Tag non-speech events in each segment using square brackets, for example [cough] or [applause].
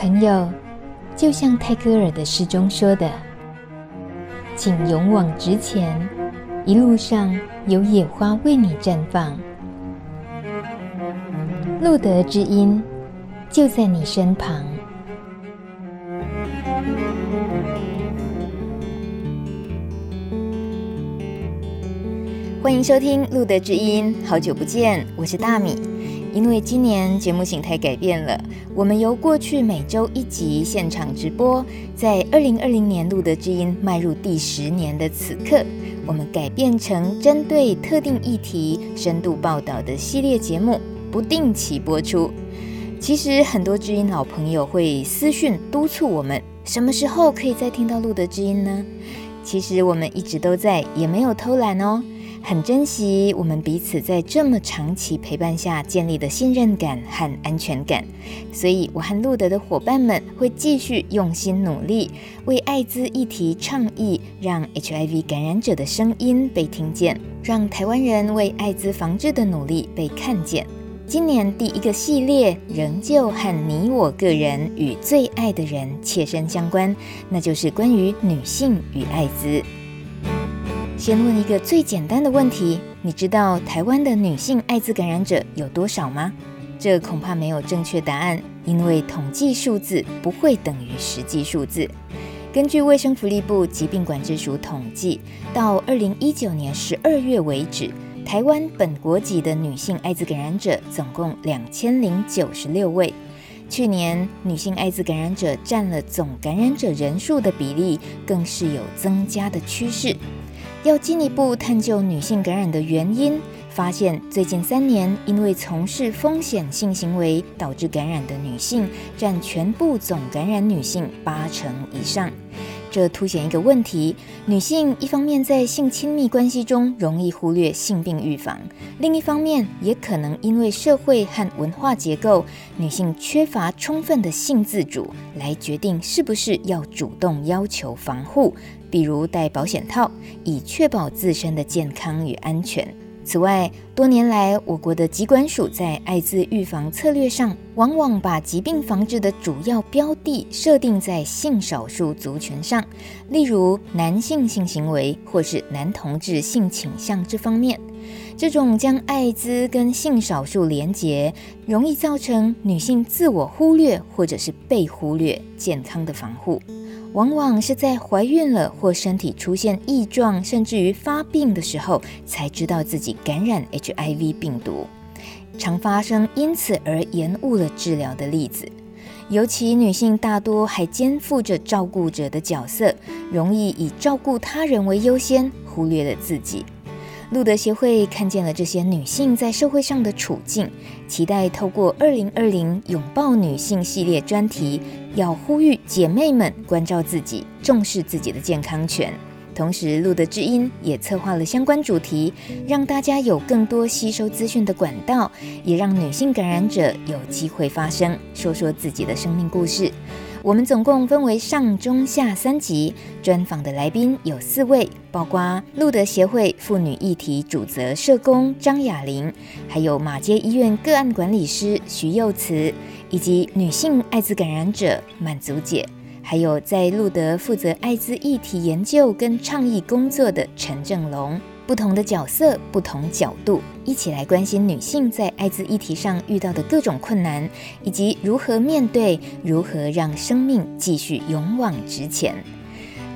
朋友，就像泰戈尔的诗中说的：“请勇往直前，一路上有野花为你绽放。”路德之音就在你身旁。欢迎收听路德之音，好久不见，我是大米。因为今年节目形态改变了，我们由过去每周一集现场直播，在二零二零年露德知音迈入第十年的此刻，我们改变成针对特定议题深度报道的系列节目，不定期播出。其实很多知音老朋友会私讯督促我们，什么时候可以再听到路德知音呢？其实我们一直都在，也没有偷懒哦。很珍惜我们彼此在这么长期陪伴下建立的信任感和安全感，所以我和路德的伙伴们会继续用心努力，为艾滋议题倡议，让 HIV 感染者的声音被听见，让台湾人为艾滋防治的努力被看见。今年第一个系列仍旧和你我个人与最爱的人切身相关，那就是关于女性与艾滋。先问一个最简单的问题：你知道台湾的女性艾滋感染者有多少吗？这恐怕没有正确答案，因为统计数字不会等于实际数字。根据卫生福利部疾病管制署统计，到二零一九年十二月为止，台湾本国籍的女性艾滋感染者总共两千零九十六位。去年女性艾滋感染者占了总感染者人数的比例，更是有增加的趋势。要进一步探究女性感染的原因，发现最近三年因为从事风险性行为导致感染的女性占全部总感染女性八成以上。这凸显一个问题：女性一方面在性亲密关系中容易忽略性病预防，另一方面也可能因为社会和文化结构，女性缺乏充分的性自主，来决定是不是要主动要求防护。比如戴保险套，以确保自身的健康与安全。此外，多年来我国的疾管署在艾滋预防策略上，往往把疾病防治的主要标的设定在性少数族群上，例如男性性行为或是男同志性倾向这方面。这种将艾滋跟性少数连结，容易造成女性自我忽略或者是被忽略健康的防护。往往是在怀孕了或身体出现异状，甚至于发病的时候，才知道自己感染 HIV 病毒，常发生因此而延误了治疗的例子。尤其女性大多还肩负着照顾者的角色，容易以照顾他人为优先，忽略了自己。路德协会看见了这些女性在社会上的处境，期待透过二零二零拥抱女性系列专题，要呼吁姐妹们关照自己，重视自己的健康权。同时，路德之音也策划了相关主题，让大家有更多吸收资讯的管道，也让女性感染者有机会发声，说说自己的生命故事。我们总共分为上、中、下三集，专访的来宾有四位，包括路德协会妇女议题主责社工张雅玲，还有马街医院个案管理师徐幼慈，以及女性艾滋感染者满足姐，还有在路德负责艾滋议题研究跟倡议工作的陈正龙。不同的角色，不同角度，一起来关心女性在艾滋议题上遇到的各种困难，以及如何面对，如何让生命继续勇往直前。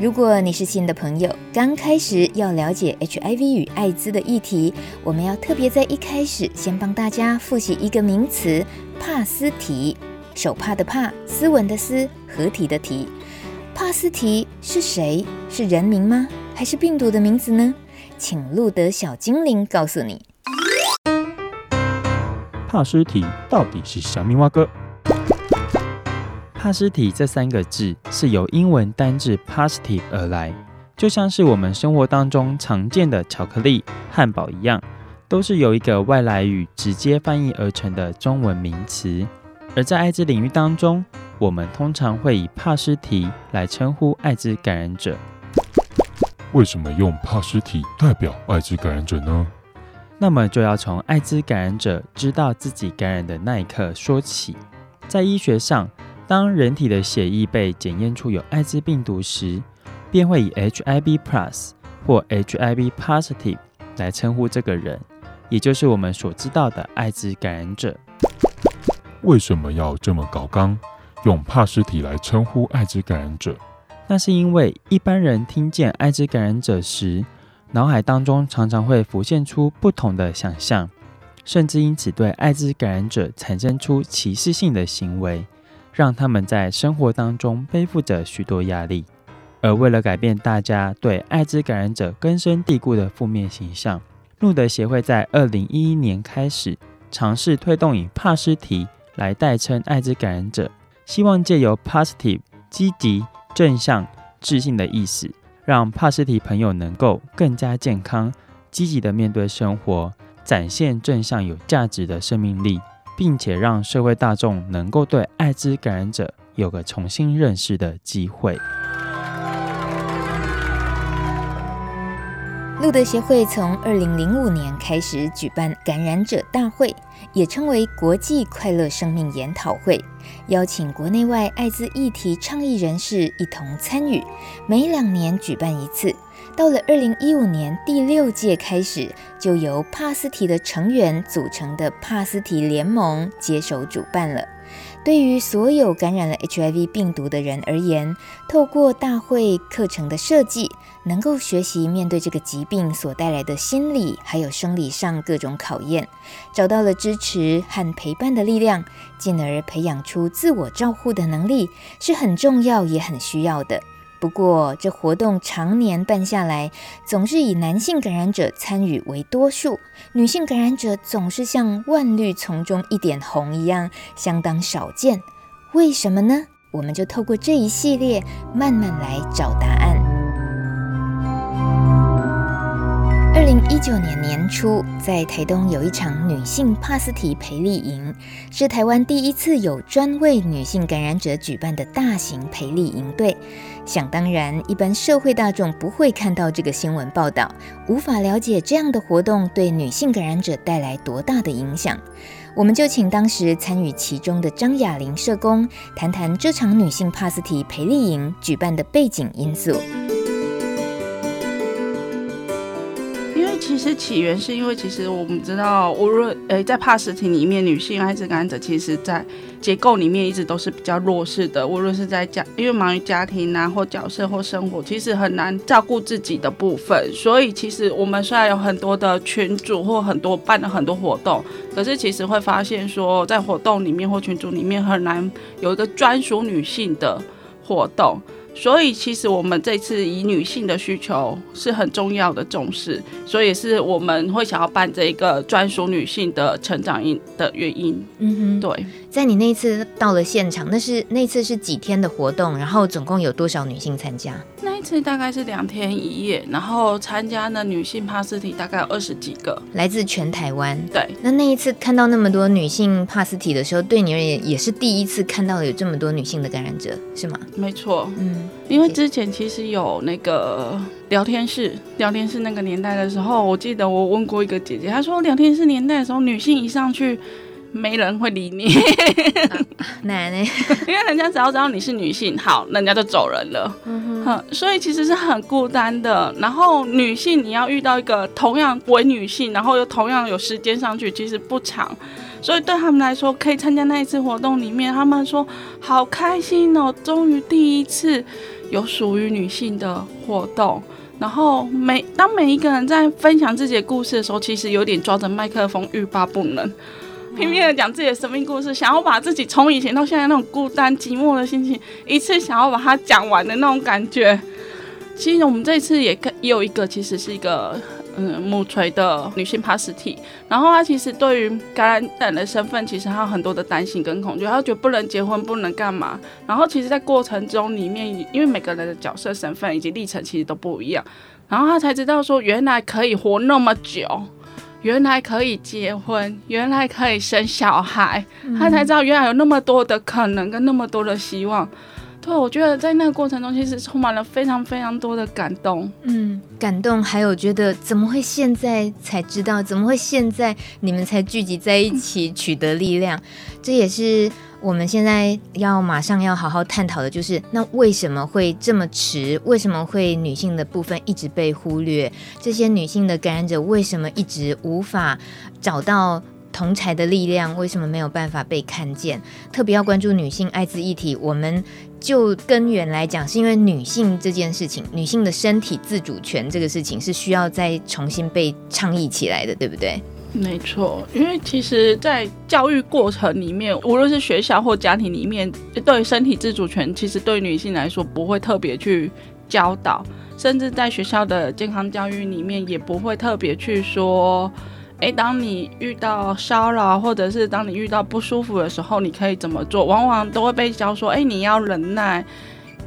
如果你是新的朋友，刚开始要了解 HIV 与艾滋的议题，我们要特别在一开始先帮大家复习一个名词：帕斯提，手帕的帕，斯文的斯，合体的体。帕斯提是谁？是人名吗？还是病毒的名字呢？请路德小精灵告诉你，帕斯提到底是什么歌？帕斯提这三个字是由英文单字 positive 而来，就像是我们生活当中常见的巧克力、汉堡一样，都是由一个外来语直接翻译而成的中文名词。而在艾滋领域当中，我们通常会以帕斯提来称呼艾滋感染者。为什么用帕斯体代表艾滋感染者呢？那么就要从艾滋感染者知道自己感染的那一刻说起。在医学上，当人体的血液被检验出有艾滋病毒时，便会以 HIV Plus 或 HIV Positive 来称呼这个人，也就是我们所知道的艾滋感染者。为什么要这么搞刚，用帕斯体来称呼艾滋感染者？那是因为一般人听见艾滋感染者时，脑海当中常常会浮现出不同的想象，甚至因此对艾滋感染者产生出歧视性的行为，让他们在生活当中背负着许多压力。而为了改变大家对艾滋感染者根深蒂固的负面形象，路德协会在二零一一年开始尝试推动以帕斯提来代称艾滋感染者，希望借由 positive 积极、正向、自信的意思，让帕斯提朋友能够更加健康、积极地面对生活，展现正向有价值的生命力，并且让社会大众能够对艾滋感染者有个重新认识的机会。路德协会从二零零五年开始举办感染者大会，也称为国际快乐生命研讨会，邀请国内外艾滋议题倡议人士一同参与，每两年举办一次。到了二零一五年第六届开始，就由帕斯提的成员组成的帕斯提联盟接手主办了。对于所有感染了 HIV 病毒的人而言，透过大会课程的设计，能够学习面对这个疾病所带来的心理还有生理上各种考验，找到了支持和陪伴的力量，进而培养出自我照护的能力，是很重要也很需要的。不过，这活动常年办下来，总是以男性感染者参与为多数，女性感染者总是像万绿丛中一点红一样，相当少见。为什么呢？我们就透过这一系列，慢慢来找答案。二零一九年年初，在台东有一场女性帕斯提培力营，是台湾第一次有专为女性感染者举办的大型培力营队。想当然，一般社会大众不会看到这个新闻报道，无法了解这样的活动对女性感染者带来多大的影响。我们就请当时参与其中的张雅玲社工谈谈这场女性帕斯提培力营举办的背景因素。其实起源是因为，其实我们知道，无论诶在帕斯提里面，女性艾滋感染者其实，在结构里面一直都是比较弱势的。无论是在家，因为忙于家庭啊，或角色或生活，其实很难照顾自己的部分。所以，其实我们虽然有很多的群组或很多办了很多活动，可是其实会发现说，在活动里面或群组里面很难有一个专属女性的活动。所以，其实我们这次以女性的需求是很重要的重视，所以是我们会想要办这一个专属女性的成长营的原因。嗯哼，对。在你那一次到了现场，那是那次是几天的活动？然后总共有多少女性参加？那一次大概是两天一夜，然后参加的女性帕斯提大概有二十几个，来自全台湾。对。那那一次看到那么多女性帕斯提的时候，对你而言也是第一次看到有这么多女性的感染者，是吗？没错。嗯，因为之前其实有那个聊天室，聊天室那个年代的时候，我记得我问过一个姐姐，她说聊天室年代的时候，女性一上去。没人会理你，[laughs] 奶奶，[laughs] 因为人家只要知道你是女性，好，人家就走人了。嗯哼，所以其实是很孤单的。然后女性你要遇到一个同样为女性，然后又同样有时间上去，其实不长。所以对他们来说，可以参加那一次活动里面，他们说好开心哦，终于第一次有属于女性的活动。然后每当每一个人在分享自己的故事的时候，其实有点抓着麦克风欲罢不能。拼命的讲自己的生命故事，想要把自己从以前到现在那种孤单寂寞的心情，一次想要把它讲完的那种感觉。其实我们这一次也也有一个，其实是一个嗯母锤的女性帕斯提，然后她其实对于感染的身份，其实她有很多的担心跟恐惧，她觉得不能结婚，不能干嘛。然后其实，在过程中里面，因为每个人的角色身份以及历程其实都不一样，然后她才知道说，原来可以活那么久。原来可以结婚，原来可以生小孩，嗯、他才知道原来有那么多的可能跟那么多的希望。对，我觉得在那个过程中，其实充满了非常非常多的感动。嗯，感动，还有觉得怎么会现在才知道？怎么会现在你们才聚集在一起取得力量？嗯、[laughs] 这也是我们现在要马上要好好探讨的就是，那为什么会这么迟？为什么会女性的部分一直被忽略？这些女性的感染者为什么一直无法找到同侪的力量？为什么没有办法被看见？特别要关注女性艾滋议题，我们就根源来讲，是因为女性这件事情，女性的身体自主权这个事情是需要再重新被倡议起来的，对不对？没错，因为其实，在教育过程里面，无论是学校或家庭里面，对身体自主权，其实对女性来说不会特别去教导，甚至在学校的健康教育里面，也不会特别去说，哎，当你遇到骚扰，或者是当你遇到不舒服的时候，你可以怎么做？往往都会被教说，哎，你要忍耐，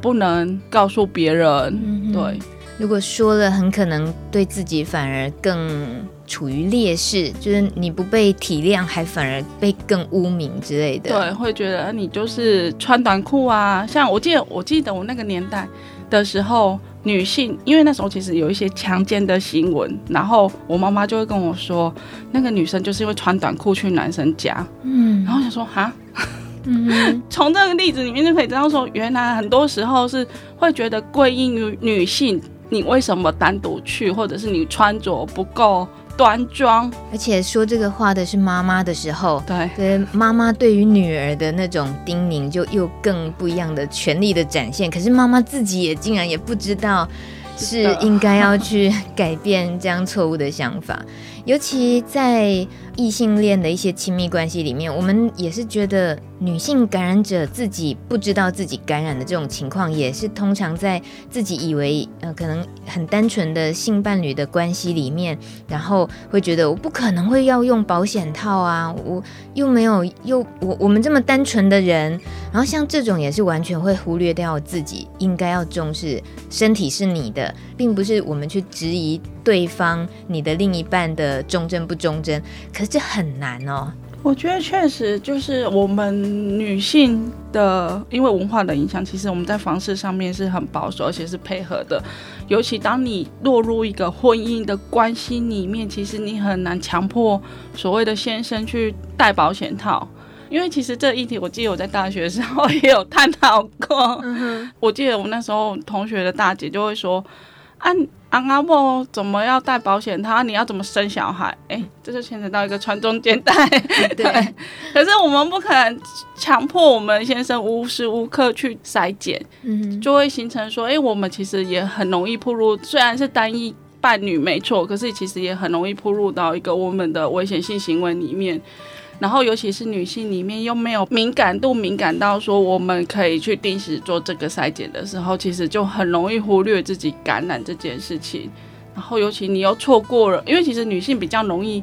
不能告诉别人。嗯、对，如果说了，很可能对自己反而更。处于劣势，就是你不被体谅，还反而被更污名之类的。对，会觉得你就是穿短裤啊。像我记得，我记得我那个年代的时候，女性因为那时候其实有一些强奸的新闻，然后我妈妈就会跟我说，那个女生就是因为穿短裤去男生家。嗯，然后我想说哈，嗯，[laughs] 从这个例子里面就可以知道说，原来很多时候是会觉得归因于女性，你为什么单独去，或者是你穿着不够。端庄，而且说这个话的是妈妈的时候，对，对妈妈对于女儿的那种叮咛，就又更不一样的权力的展现。可是妈妈自己也竟然也不知道，是应该要去改变这样错误的想法，尤其在。异性恋的一些亲密关系里面，我们也是觉得女性感染者自己不知道自己感染的这种情况，也是通常在自己以为呃可能很单纯的性伴侣的关系里面，然后会觉得我不可能会要用保险套啊，我又没有又我我们这么单纯的人，然后像这种也是完全会忽略掉自己应该要重视身体是你的，并不是我们去质疑对方你的另一半的忠贞不忠贞，可是。这很难哦，我觉得确实就是我们女性的，因为文化的影响，其实我们在方式上面是很保守，而且是配合的。尤其当你落入一个婚姻的关系里面，其实你很难强迫所谓的先生去戴保险套，[laughs] 因为其实这议题，我记得我在大学的时候也有探讨过。嗯，[laughs] 我记得我那时候同学的大姐就会说，啊。阿阿婆怎么要带保险套？你要怎么生小孩？哎、欸，这就牵扯到一个传宗接代。对，[laughs] 可是我们不可能强迫我们先生无时无刻去筛检，嗯，就会形成说，哎、欸，我们其实也很容易步入。虽然是单一伴侣没错，可是其实也很容易步入到一个我们的危险性行为里面。然后，尤其是女性里面又没有敏感度，敏感到说我们可以去定时做这个筛检的时候，其实就很容易忽略自己感染这件事情。然后，尤其你又错过了，因为其实女性比较容易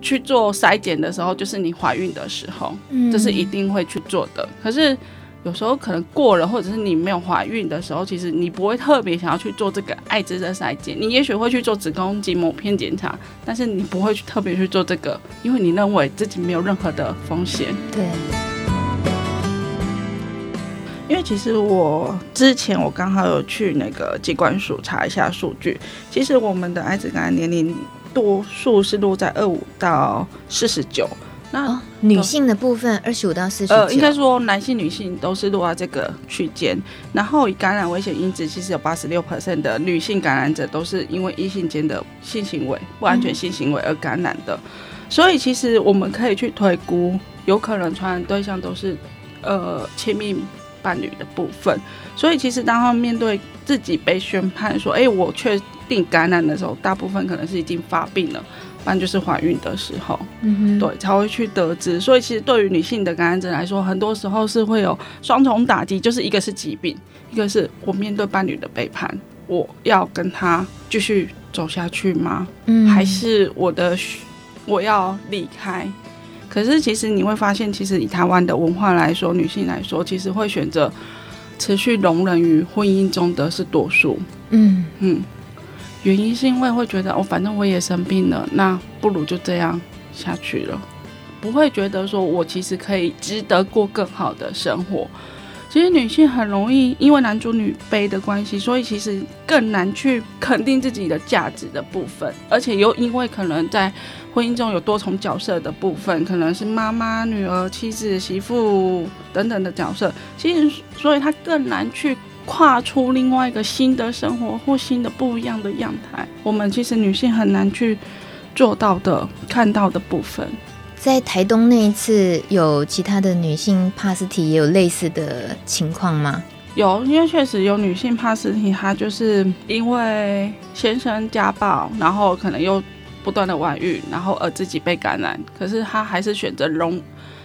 去做筛检的时候，就是你怀孕的时候，这是一定会去做的。可是。有时候可能过了，或者是你没有怀孕的时候，其实你不会特别想要去做这个艾滋的筛检。你也许会去做子宫颈抹片检查，但是你不会去特别去做这个，因为你认为自己没有任何的风险。对。因为其实我之前我刚好有去那个机关署查一下数据，其实我们的艾滋感染年龄多数是落在二五到四十九。那、哦、女性的部分二十五到四十，呃，应该说男性、女性都是落在这个区间。然后以感染危险因子，其实有八十六 percent 的女性感染者都是因为异性间的性行为不安全性行为而感染的。嗯、所以其实我们可以去推估，有可能传染对象都是呃亲密伴侣的部分。所以其实当他们面对自己被宣判说，哎、欸，我确定感染的时候，大部分可能是已经发病了。不然就是怀孕的时候，嗯哼，对，才会去得知。所以其实对于女性的感染者来说，很多时候是会有双重打击，就是一个是疾病，一个是我面对伴侣的背叛，我要跟他继续走下去吗？嗯，还是我的我要离开？可是其实你会发现，其实以台湾的文化来说，女性来说，其实会选择持续容忍于婚姻中的是多数。嗯嗯。原因是因为会觉得哦，反正我也生病了，那不如就这样下去了，不会觉得说我其实可以值得过更好的生活。其实女性很容易因为男主女卑的关系，所以其实更难去肯定自己的价值的部分，而且又因为可能在婚姻中有多重角色的部分，可能是妈妈、女儿、妻子、媳妇等等的角色，其实所以她更难去跨出另外一个新的生活或新的不一样的样态。我们其实女性很难去做到的、看到的部分。在台东那一次，有其他的女性帕斯提也有类似的情况吗？有，因为确实有女性帕斯提，她就是因为先生家暴，然后可能又不断的外遇，然后而自己被感染，可是她还是选择容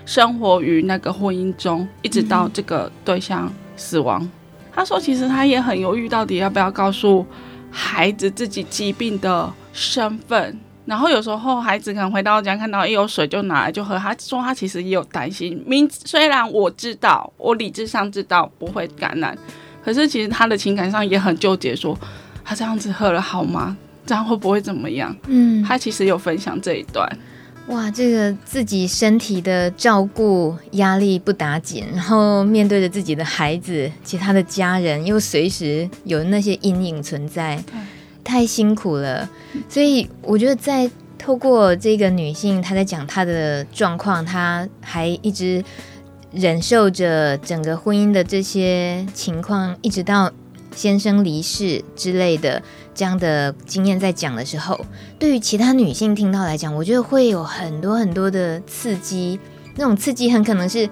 生活于那个婚姻中，一直到这个对象死亡。她、他、说，其实他也很犹豫，到底要不要告诉孩子自己疾病的身份。然后有时候孩子可能回到家看到一有水就拿来就喝，他说他其实也有担心。明虽然我知道，我理智上知道不会感染，可是其实他的情感上也很纠结，说他这样子喝了好吗？这样会不会怎么样？嗯，他其实有分享这一段。哇，这个自己身体的照顾压力不打紧，然后面对着自己的孩子、其他的家人，又随时有那些阴影存在。太辛苦了，所以我觉得在透过这个女性，她在讲她的状况，她还一直忍受着整个婚姻的这些情况，一直到先生离世之类的这样的经验，在讲的时候，对于其他女性听到来讲，我觉得会有很多很多的刺激，那种刺激很可能是。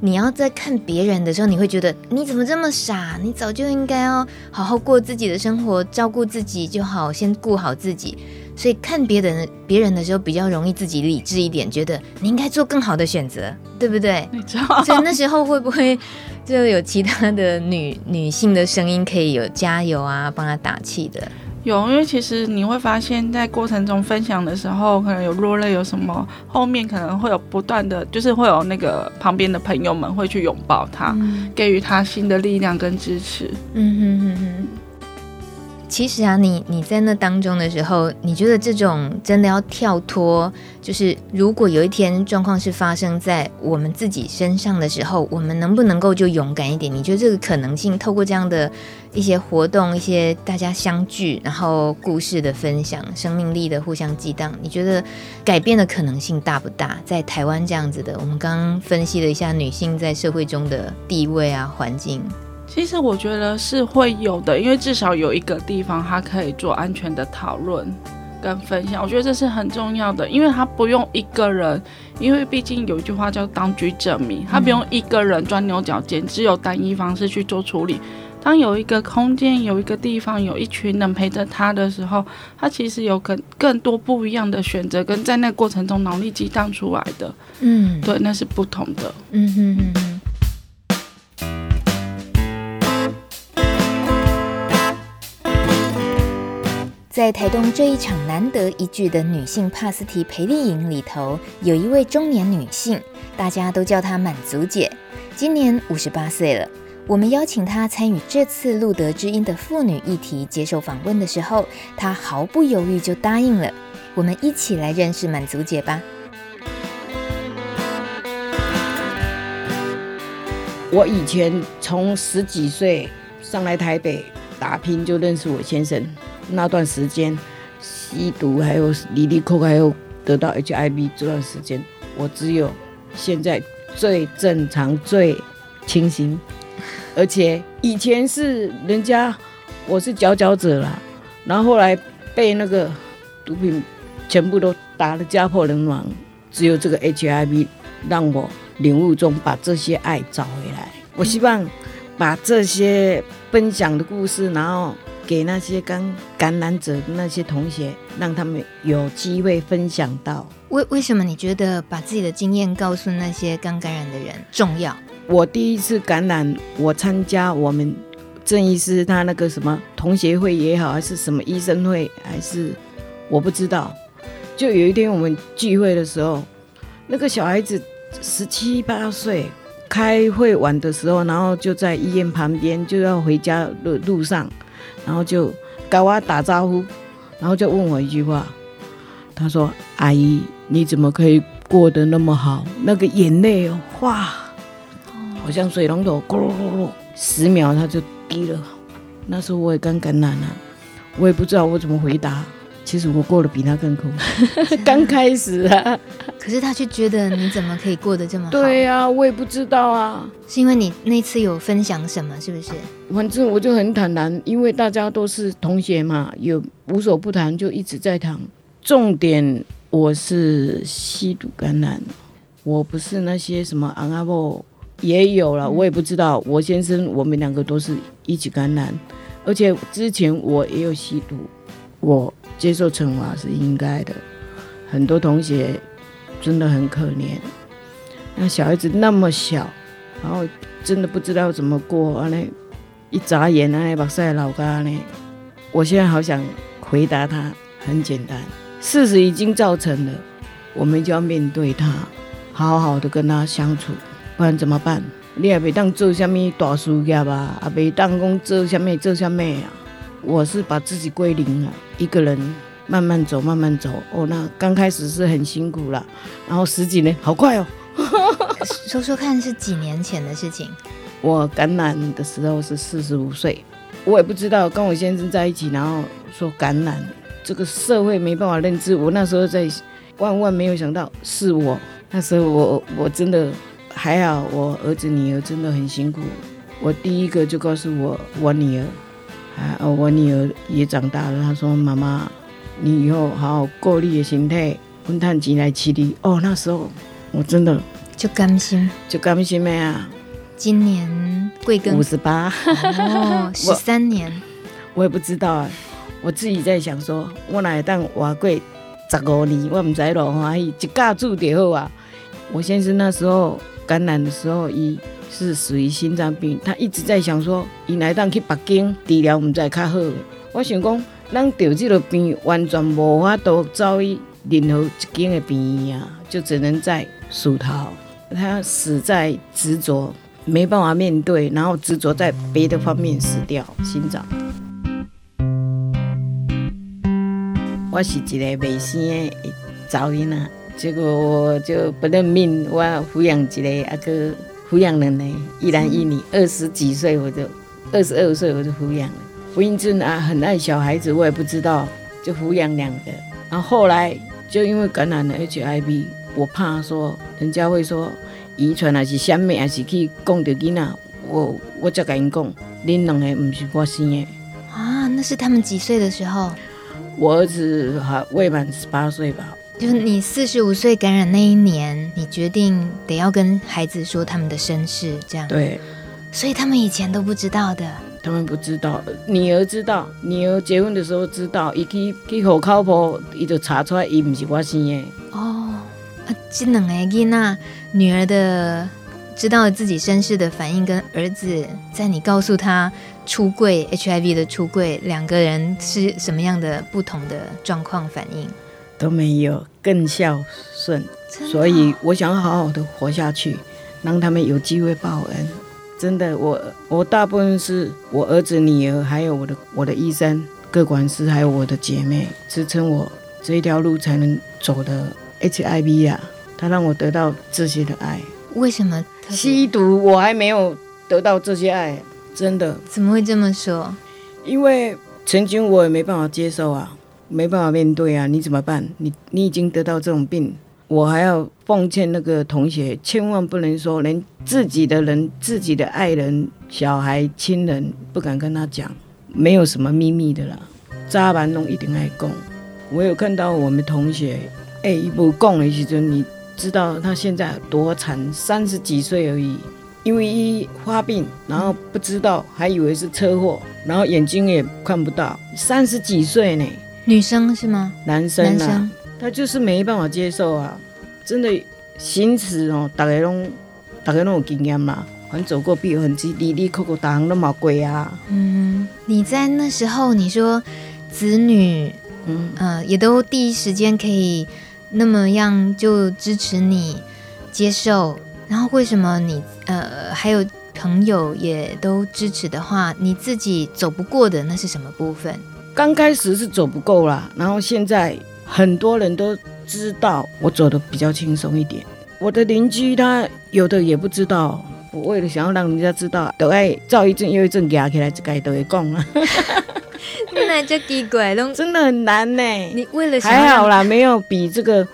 你要在看别人的时候，你会觉得你怎么这么傻？你早就应该要好好过自己的生活，照顾自己就好，先顾好自己。所以看别人别人的时候，比较容易自己理智一点，觉得你应该做更好的选择，对不对？没错。所以那时候会不会就有其他的女女性的声音可以有加油啊，帮她打气的？有，因为其实你会发现在过程中分享的时候，可能有落泪，有什么后面可能会有不断的，就是会有那个旁边的朋友们会去拥抱他，嗯、给予他新的力量跟支持。嗯哼哼哼。其实啊，你你在那当中的时候，你觉得这种真的要跳脱，就是如果有一天状况是发生在我们自己身上的时候，我们能不能够就勇敢一点？你觉得这个可能性，透过这样的一些活动，一些大家相聚，然后故事的分享，生命力的互相激荡，你觉得改变的可能性大不大？在台湾这样子的，我们刚刚分析了一下女性在社会中的地位啊，环境。其实我觉得是会有的，因为至少有一个地方，他可以做安全的讨论跟分享。我觉得这是很重要的，因为他不用一个人，因为毕竟有一句话叫当局者迷，他不用一个人钻牛角尖，只有单一方式去做处理。当有一个空间、有一个地方、有一群人陪着他的时候，他其实有更更多不一样的选择，跟在那个过程中脑力激荡出来的。嗯，对，那是不同的。嗯哼哼在台东这一场难得一聚的女性帕斯提培力营里头，有一位中年女性，大家都叫她满足姐，今年五十八岁了。我们邀请她参与这次路德之音的妇女议题接受访问的时候，她毫不犹豫就答应了。我们一起来认识满足姐吧。我以前从十几岁上来台北打拼，就认识我先生。那段时间吸毒，还有离离扣扣，还有得到 HIV 这段时间，我只有现在最正常、最清醒。而且以前是人家我是佼佼者啦，然后后来被那个毒品全部都打得家破人亡，只有这个 HIV 让我领悟中把这些爱找回来。我希望把这些分享的故事，然后。给那些刚感染者的那些同学，让他们有机会分享到。为为什么你觉得把自己的经验告诉那些刚感染的人重要？我第一次感染，我参加我们郑医师他那个什么同学会也好，还是什么医生会，还是我不知道。就有一天我们聚会的时候，那个小孩子十七八岁，开会晚的时候，然后就在医院旁边，就要回家的路上。然后就跟我打招呼，然后就问我一句话，他说：“阿姨，你怎么可以过得那么好？那个眼泪哦，哇，好像水龙头咕噜咕噜，十秒它就滴了。那时候我也刚感染了，我也不知道我怎么回答。其实我过得比他更苦，[laughs] 刚开始啊。可是他却觉得你怎么可以过得这么好？对呀、啊，我也不知道啊。是因为你那次有分享什么？是不是？反正我就很坦然，因为大家都是同学嘛，有无所不谈，就一直在谈。重点我是吸毒感染，我不是那些什么昂阿伯也有了，我也不知道。我先生我们两个都是一起感染，而且之前我也有吸毒，我。接受惩罚是应该的，很多同学真的很可怜。那小孩子那么小，然后真的不知道怎么过，啊呢，一眨眼啊，把晒老干呢。我现在好想回答他，很简单，事实已经造成了，我们就要面对他，好好的跟他相处，不然怎么办？你也别当做什么大事业吧，啊，别当讲做什么做什么啊。我是把自己归零了，一个人慢慢走，慢慢走。哦，那刚开始是很辛苦了，然后十几年，好快哦。[laughs] 说说看，是几年前的事情？我感染的时候是四十五岁，我也不知道跟我先生在一起，然后说感染，这个社会没办法认知。我那时候在万万没有想到是我，那时候我我真的还好，我儿子女儿真的很辛苦。我第一个就告诉我我女儿。啊！我女儿也长大了。她说：“妈妈，你以后好好过你的心态，分摊钱来吃你。”哦，那时候我真的就甘心，就甘心没啊！今年贵庚？五十八哦，十三年我，我也不知道啊。我自己在想说，我哪会当活过十五年，我唔知咯。欢喜一家住就好啊。我先生那时候感染的时候，一。是属于心脏病，他一直在想说，伊来当去北京治疗，毋知较好。我想讲，咱得这个病完全无法度找伊任何一间的病院啊，就只能在苏桃。他死在执着，没办法面对，然后执着在别的方面死掉，心脏。我是一个未生的查某囡仔，结果我就不认命，我抚养一个阿哥。抚养人呢，一男一女，二十几岁我就，二十二岁我就抚养了。不孕症啊，很爱小孩子，我也不知道，就抚养两个。然后后来就因为感染了 HIV，我怕说人家会说遗传还是什么，还是去供着囡仔，我我才跟因讲，恁两个不是我生的。啊，那是他们几岁的时候？我儿子还未满十八岁吧。就是你四十五岁感染那一年，你决定得要跟孩子说他们的身世，这样。对，所以他们以前都不知道的。他们不知道，女儿知道，女儿结婚的时候知道，一去去户口簿，伊就查出来，伊不是我生的。哦，啊，这两个囡仔，女儿的知道了自己身世的反应，跟儿子在你告诉他出柜 HIV 的出柜，两个人是什么样的不同的状况反应？都没有更孝顺，所以我想好好的活下去，让他们有机会报恩。真的，我我大部分是我儿子、女儿，还有我的我的医生、各管师，还有我的姐妹支撑我这一条路才能走的 HIV 啊，他让我得到这些的爱。为什么吸毒我还没有得到这些爱？真的？怎么会这么说？因为曾经我也没办法接受啊。没办法面对啊，你怎么办？你你已经得到这种病，我还要奉劝那个同学，千万不能说连自己的人、自己的爱人、小孩、亲人不敢跟他讲，没有什么秘密的啦。渣男拢一定爱供。我有看到我们同学，哎，一不讲的时候，你知道他现在多惨，三十几岁而已，因为一发病，然后不知道，还以为是车祸，然后眼睛也看不到，三十几岁呢。女生是吗？男生啊，男生他就是没办法接受啊！真的，行驶哦，大家拢，大家拢有经验嘛，反正走过必有痕迹，哩哩扣扣，大行都冇鬼啊。嗯，你在那时候，你说子女，嗯呃，也都第一时间可以那么样就支持你接受，然后为什么你呃还有朋友也都支持的话，你自己走不过的那是什么部分？刚开始是走不够啦，然后现在很多人都知道我走的比较轻松一点。我的邻居他有的也不知道，我为了想要让人家知道，都爱照一阵又一阵压起来，自己都会讲啊。那就奇怪，真的很难呢。你为了还好啦，没有比这个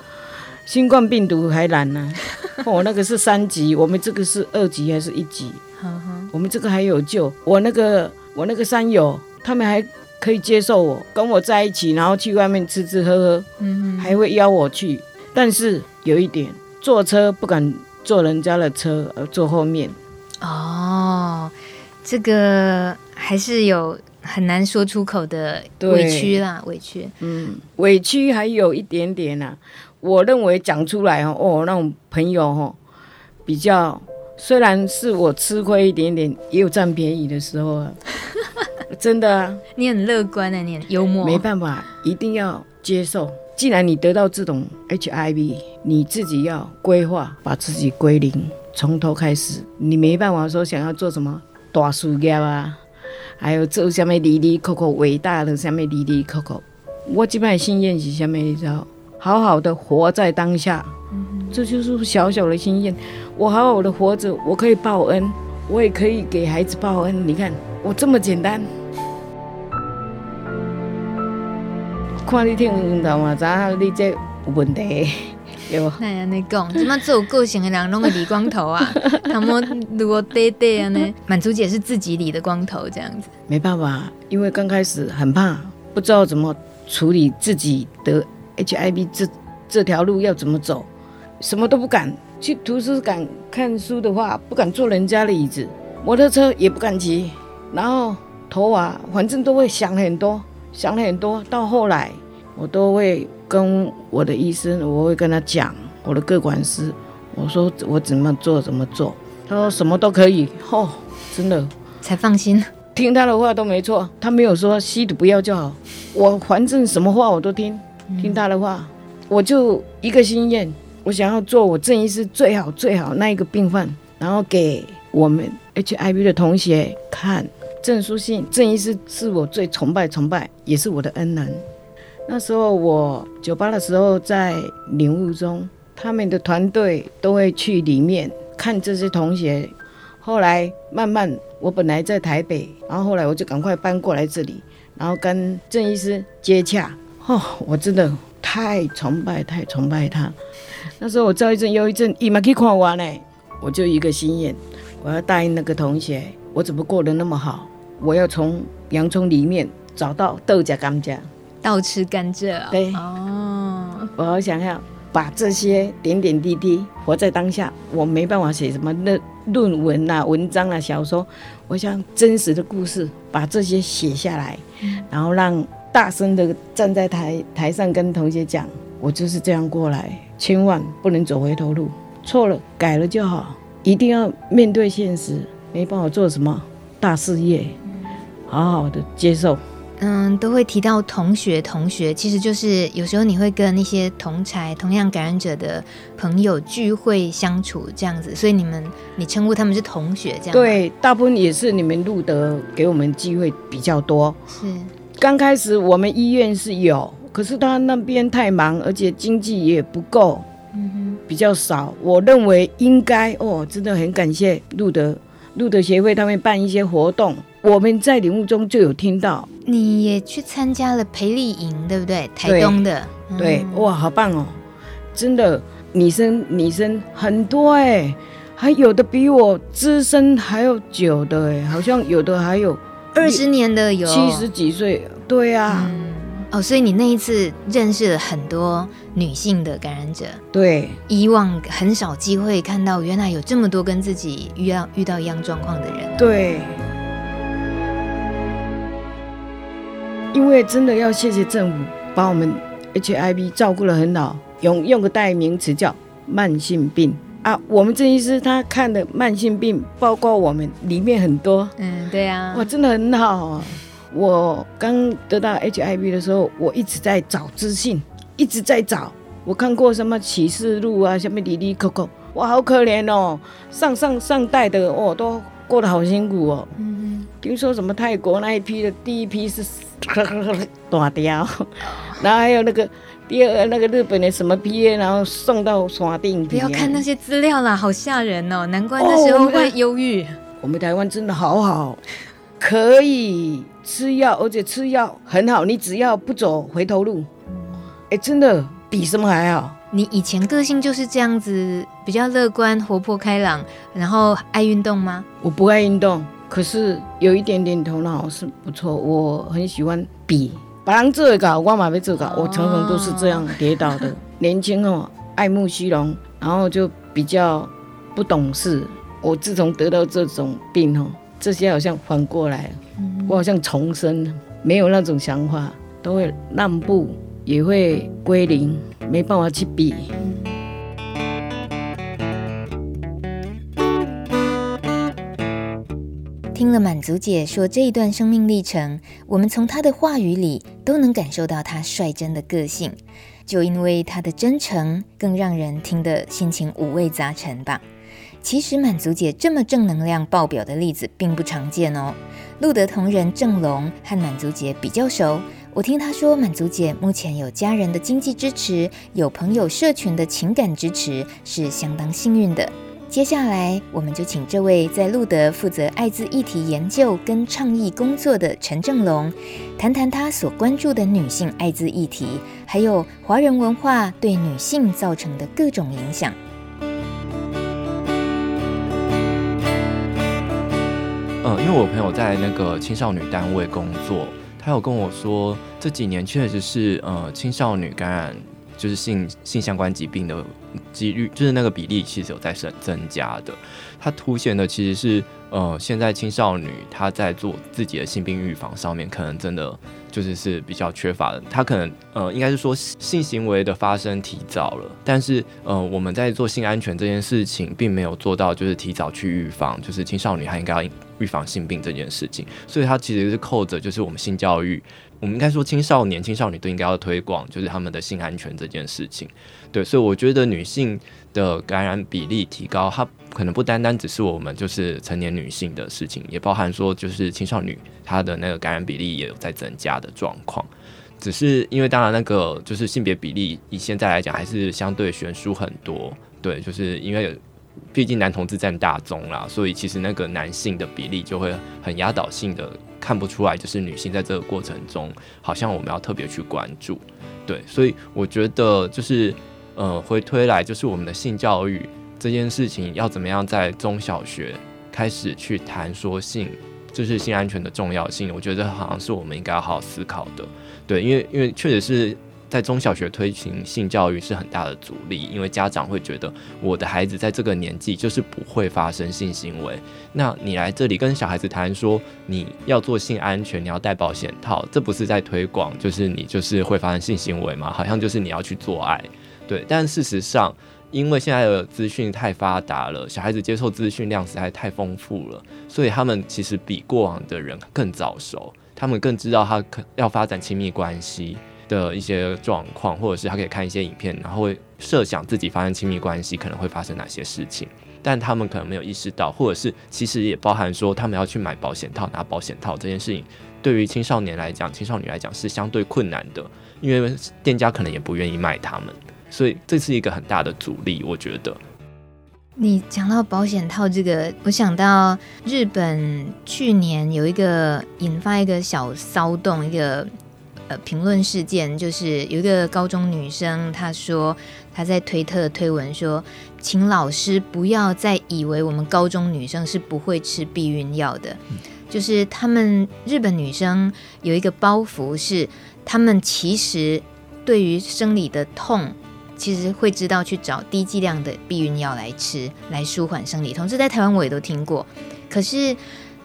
新冠病毒还难呢、啊。我、[laughs] 哦、那个是三级，我们这个是二级还是一级？[laughs] 我们这个还有救。我那个我那个山友，他们还可以接受我跟我在一起，然后去外面吃吃喝喝，嗯，还会邀我去。但是有一点，坐车不敢坐人家的车，而坐后面。哦，这个还是有很难说出口的委屈啦，委屈。嗯，委屈还有一点点啊。我认为讲出来哦，哦，那种朋友哦，比较虽然是我吃亏一点点，也有占便宜的时候啊。[laughs] 真的啊，你很乐观啊，你很幽默。没办法，一定要接受。既然你得到这种 HIV，你自己要规划，把自己归零，从头开始。你没办法说想要做什么大事业啊，还有做什么哩哩扣扣伟大的什么哩哩扣扣。我这边心愿是什么？你知道？好好的活在当下，嗯、这就是小小的心愿。我好好的活着，我可以报恩，我也可以给孩子报恩。你看，我这么简单。看你听运动嘛，知影你这有问题，[laughs] 对不？那样你讲，怎么做有个性的人拢会理光头啊？[laughs] 他们如果对对啊呢？满足姐是自己理的光头，这样子。没办法，因为刚开始很怕，不知道怎么处理自己得。HIV 这这条路要怎么走？什么都不敢去图书馆看书的话，不敢坐人家的椅子，摩托车也不敢骑。然后头啊反正都会想很多，想了很多。到后来，我都会跟我的医生，我会跟他讲我的各管师，我说我怎么做怎么做。他说什么都可以。哦，真的才放心，听他的话都没错。他没有说吸毒不要就好，我反正什么话我都听。听他的话，我就一个心愿，我想要做我郑医师最好最好那一个病患，然后给我们 HIV 的同学看郑书信，郑医师是我最崇拜崇拜，也是我的恩人。那时候我九八的时候在领悟中，他们的团队都会去里面看这些同学。后来慢慢，我本来在台北，然后后来我就赶快搬过来这里，然后跟郑医师接洽。哦，我真的太崇拜，太崇拜他。那时候我照一阵又一阵，伊嘛去看我呢。我就一个心愿，我要答应那个同学，我怎么过得那么好？我要从洋葱里面找到豆荚甘蔗，倒吃甘蔗、哦。对哦，我好想要把这些点点滴滴活在当下。我没办法写什么论论文啊、文章啊、小说，我想真实的故事，把这些写下来，然后让。大声的站在台台上跟同学讲，我就是这样过来，千万不能走回头路，错了改了就好，一定要面对现实，没办法做什么大事业，好好的接受。嗯，都会提到同学，同学其实就是有时候你会跟那些同才、同样感染者的朋友聚会相处这样子，所以你们你称呼他们是同学这样。对，大部分也是你们路德给我们机会比较多。是。刚开始我们医院是有，可是他那边太忙，而且经济也不够，嗯哼，比较少。我认为应该哦，真的很感谢路德路德协会他们办一些活动，我们在领悟中就有听到。你也去参加了培力营，对不对？台东的，对，哇，好棒哦！真的，女生女生很多哎，还有的比我资深还要久的哎，好像有的还有。二十年的有。七十几岁，对啊、嗯，哦，所以你那一次认识了很多女性的感染者，对，以往很少机会看到，原来有这么多跟自己遇到遇到一样状况的人，对，因为真的要谢谢政府把我们 HIV 照顾得很好，用用个代名词叫慢性病。啊，我们郑医师他看的慢性病，包括我们里面很多，嗯，对啊，哇，真的很好啊。我刚得到 HIV 的时候，我一直在找资讯，一直在找。我看过什么启示录啊，什么哩哩扣扣，哇，好可怜哦，上上上代的哦，都过得好辛苦哦。嗯，听说什么泰国那一批的第一批是 [laughs] 断掉，然后还有那个第二那个日本的什么 PA，然后送到山顶。不要看那些资料啦，好吓人哦！难怪那时候会忧郁。哦我们台湾真的好好，可以吃药，而且吃药很好。你只要不走回头路，哎，真的比什么还好。你以前个性就是这样子，比较乐观、活泼、开朗，然后爱运动吗？我不爱运动，可是有一点点头脑是不错。我很喜欢比，别人做的搞，我嘛要做搞。我常常都是这样跌倒的。年轻哦，爱慕虚荣，然后就比较不懂事。我自从得到这种病哦，这些好像反过来，我好像重生，没有那种想法，都会让步，也会归零，没办法去比。听了满足姐说这一段生命历程，我们从她的话语里都能感受到她率真的个性，就因为她的真诚，更让人听得心情五味杂陈吧。其实满足姐这么正能量爆表的例子并不常见哦。路德同仁郑龙和满足姐比较熟，我听他说，满足姐目前有家人的经济支持，有朋友社群的情感支持，是相当幸运的。接下来，我们就请这位在路德负责艾滋议题研究跟倡议工作的陈正龙，谈谈他所关注的女性艾滋议题，还有华人文化对女性造成的各种影响。嗯，因为我朋友在那个青少女单位工作，他有跟我说，这几年确实是呃青少女感染就是性性相关疾病的几率，就是那个比例其实有在增增加的。它凸显的其实是呃现在青少女她在做自己的性病预防上面，可能真的就是是比较缺乏的。她可能呃应该是说性行为的发生提早了，但是呃我们在做性安全这件事情，并没有做到就是提早去预防，就是青少女还应该。预防性病这件事情，所以它其实是扣着就是我们性教育，我们应该说青少年、青少女都应该要推广，就是他们的性安全这件事情。对，所以我觉得女性的感染比例提高，它可能不单单只是我们就是成年女性的事情，也包含说就是青少女她的那个感染比例也有在增加的状况。只是因为当然那个就是性别比例以现在来讲还是相对悬殊很多，对，就是因为有。毕竟男同志占大宗啦，所以其实那个男性的比例就会很压倒性的看不出来，就是女性在这个过程中，好像我们要特别去关注，对，所以我觉得就是呃回推来，就是我们的性教育这件事情要怎么样在中小学开始去谈说性，就是性安全的重要性，我觉得好像是我们应该好好思考的，对，因为因为确实是。在中小学推行性教育是很大的阻力，因为家长会觉得我的孩子在这个年纪就是不会发生性行为。那你来这里跟小孩子谈说你要做性安全，你要戴保险套，这不是在推广，就是你就是会发生性行为吗？好像就是你要去做爱，对。但事实上，因为现在的资讯太发达了，小孩子接受资讯量实在太丰富了，所以他们其实比过往的人更早熟，他们更知道他可要发展亲密关系的一些状况，或者是他可以看一些影片，然后会设想自己发生亲密关系可能会发生哪些事情，但他们可能没有意识到，或者是其实也包含说他们要去买保险套、拿保险套这件事情，对于青少年来讲、青少年来讲是相对困难的，因为店家可能也不愿意卖他们，所以这是一个很大的阻力。我觉得，你讲到保险套这个，我想到日本去年有一个引发一个小骚动，一个。呃，评论事件就是有一个高中女生，她说她在推特推文说，请老师不要再以为我们高中女生是不会吃避孕药的，嗯、就是他们日本女生有一个包袱是，他们其实对于生理的痛，其实会知道去找低剂量的避孕药来吃，来舒缓生理痛。这在台湾我也都听过，可是，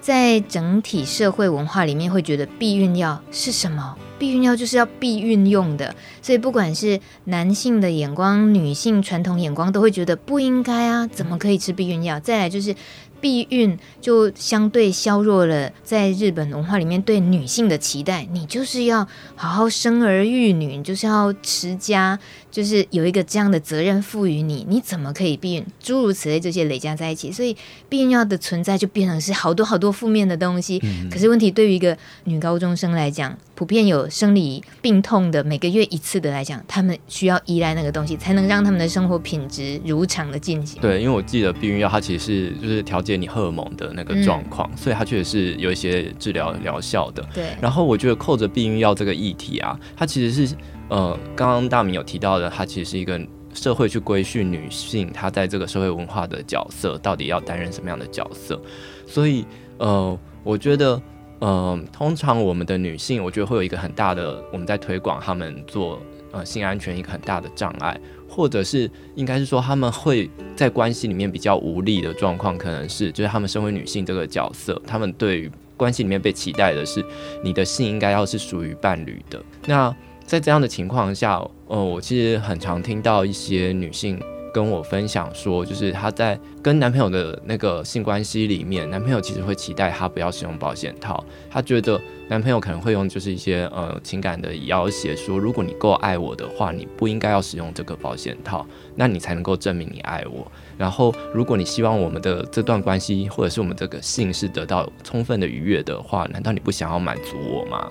在整体社会文化里面，会觉得避孕药是什么？避孕药就是要避孕用的，所以不管是男性的眼光、女性传统眼光，都会觉得不应该啊，怎么可以吃避孕药？再来就是避孕就相对削弱了在日本文化里面对女性的期待。你就是要好好生儿育女，你就是要持家，就是有一个这样的责任赋予你，你怎么可以避孕？诸如此类这些累加在一起，所以避孕药的存在就变成是好多好多负面的东西。嗯、可是问题对于一个女高中生来讲，普遍有生理病痛的，每个月一次的来讲，他们需要依赖那个东西，才能让他们的生活品质如常的进行。对，因为我记得避孕药它其实是就是调节你荷尔蒙的那个状况，嗯、所以它确实是有一些治疗疗效的。对。然后我觉得扣着避孕药这个议题啊，它其实是呃，刚刚大明有提到的，它其实是一个社会去规训女性，她在这个社会文化的角色到底要担任什么样的角色。所以呃，我觉得。呃，通常我们的女性，我觉得会有一个很大的，我们在推广她们做呃性安全一个很大的障碍，或者是应该是说她们会在关系里面比较无力的状况，可能是就是她们身为女性这个角色，她们对于关系里面被期待的是你的性应该要是属于伴侣的。那在这样的情况下，呃，我其实很常听到一些女性。跟我分享说，就是她在跟男朋友的那个性关系里面，男朋友其实会期待她不要使用保险套。她觉得男朋友可能会用就是一些呃情感的要挟，说如果你够爱我的话，你不应该要使用这个保险套，那你才能够证明你爱我。然后如果你希望我们的这段关系或者是我们这个性是得到充分的愉悦的话，难道你不想要满足我吗？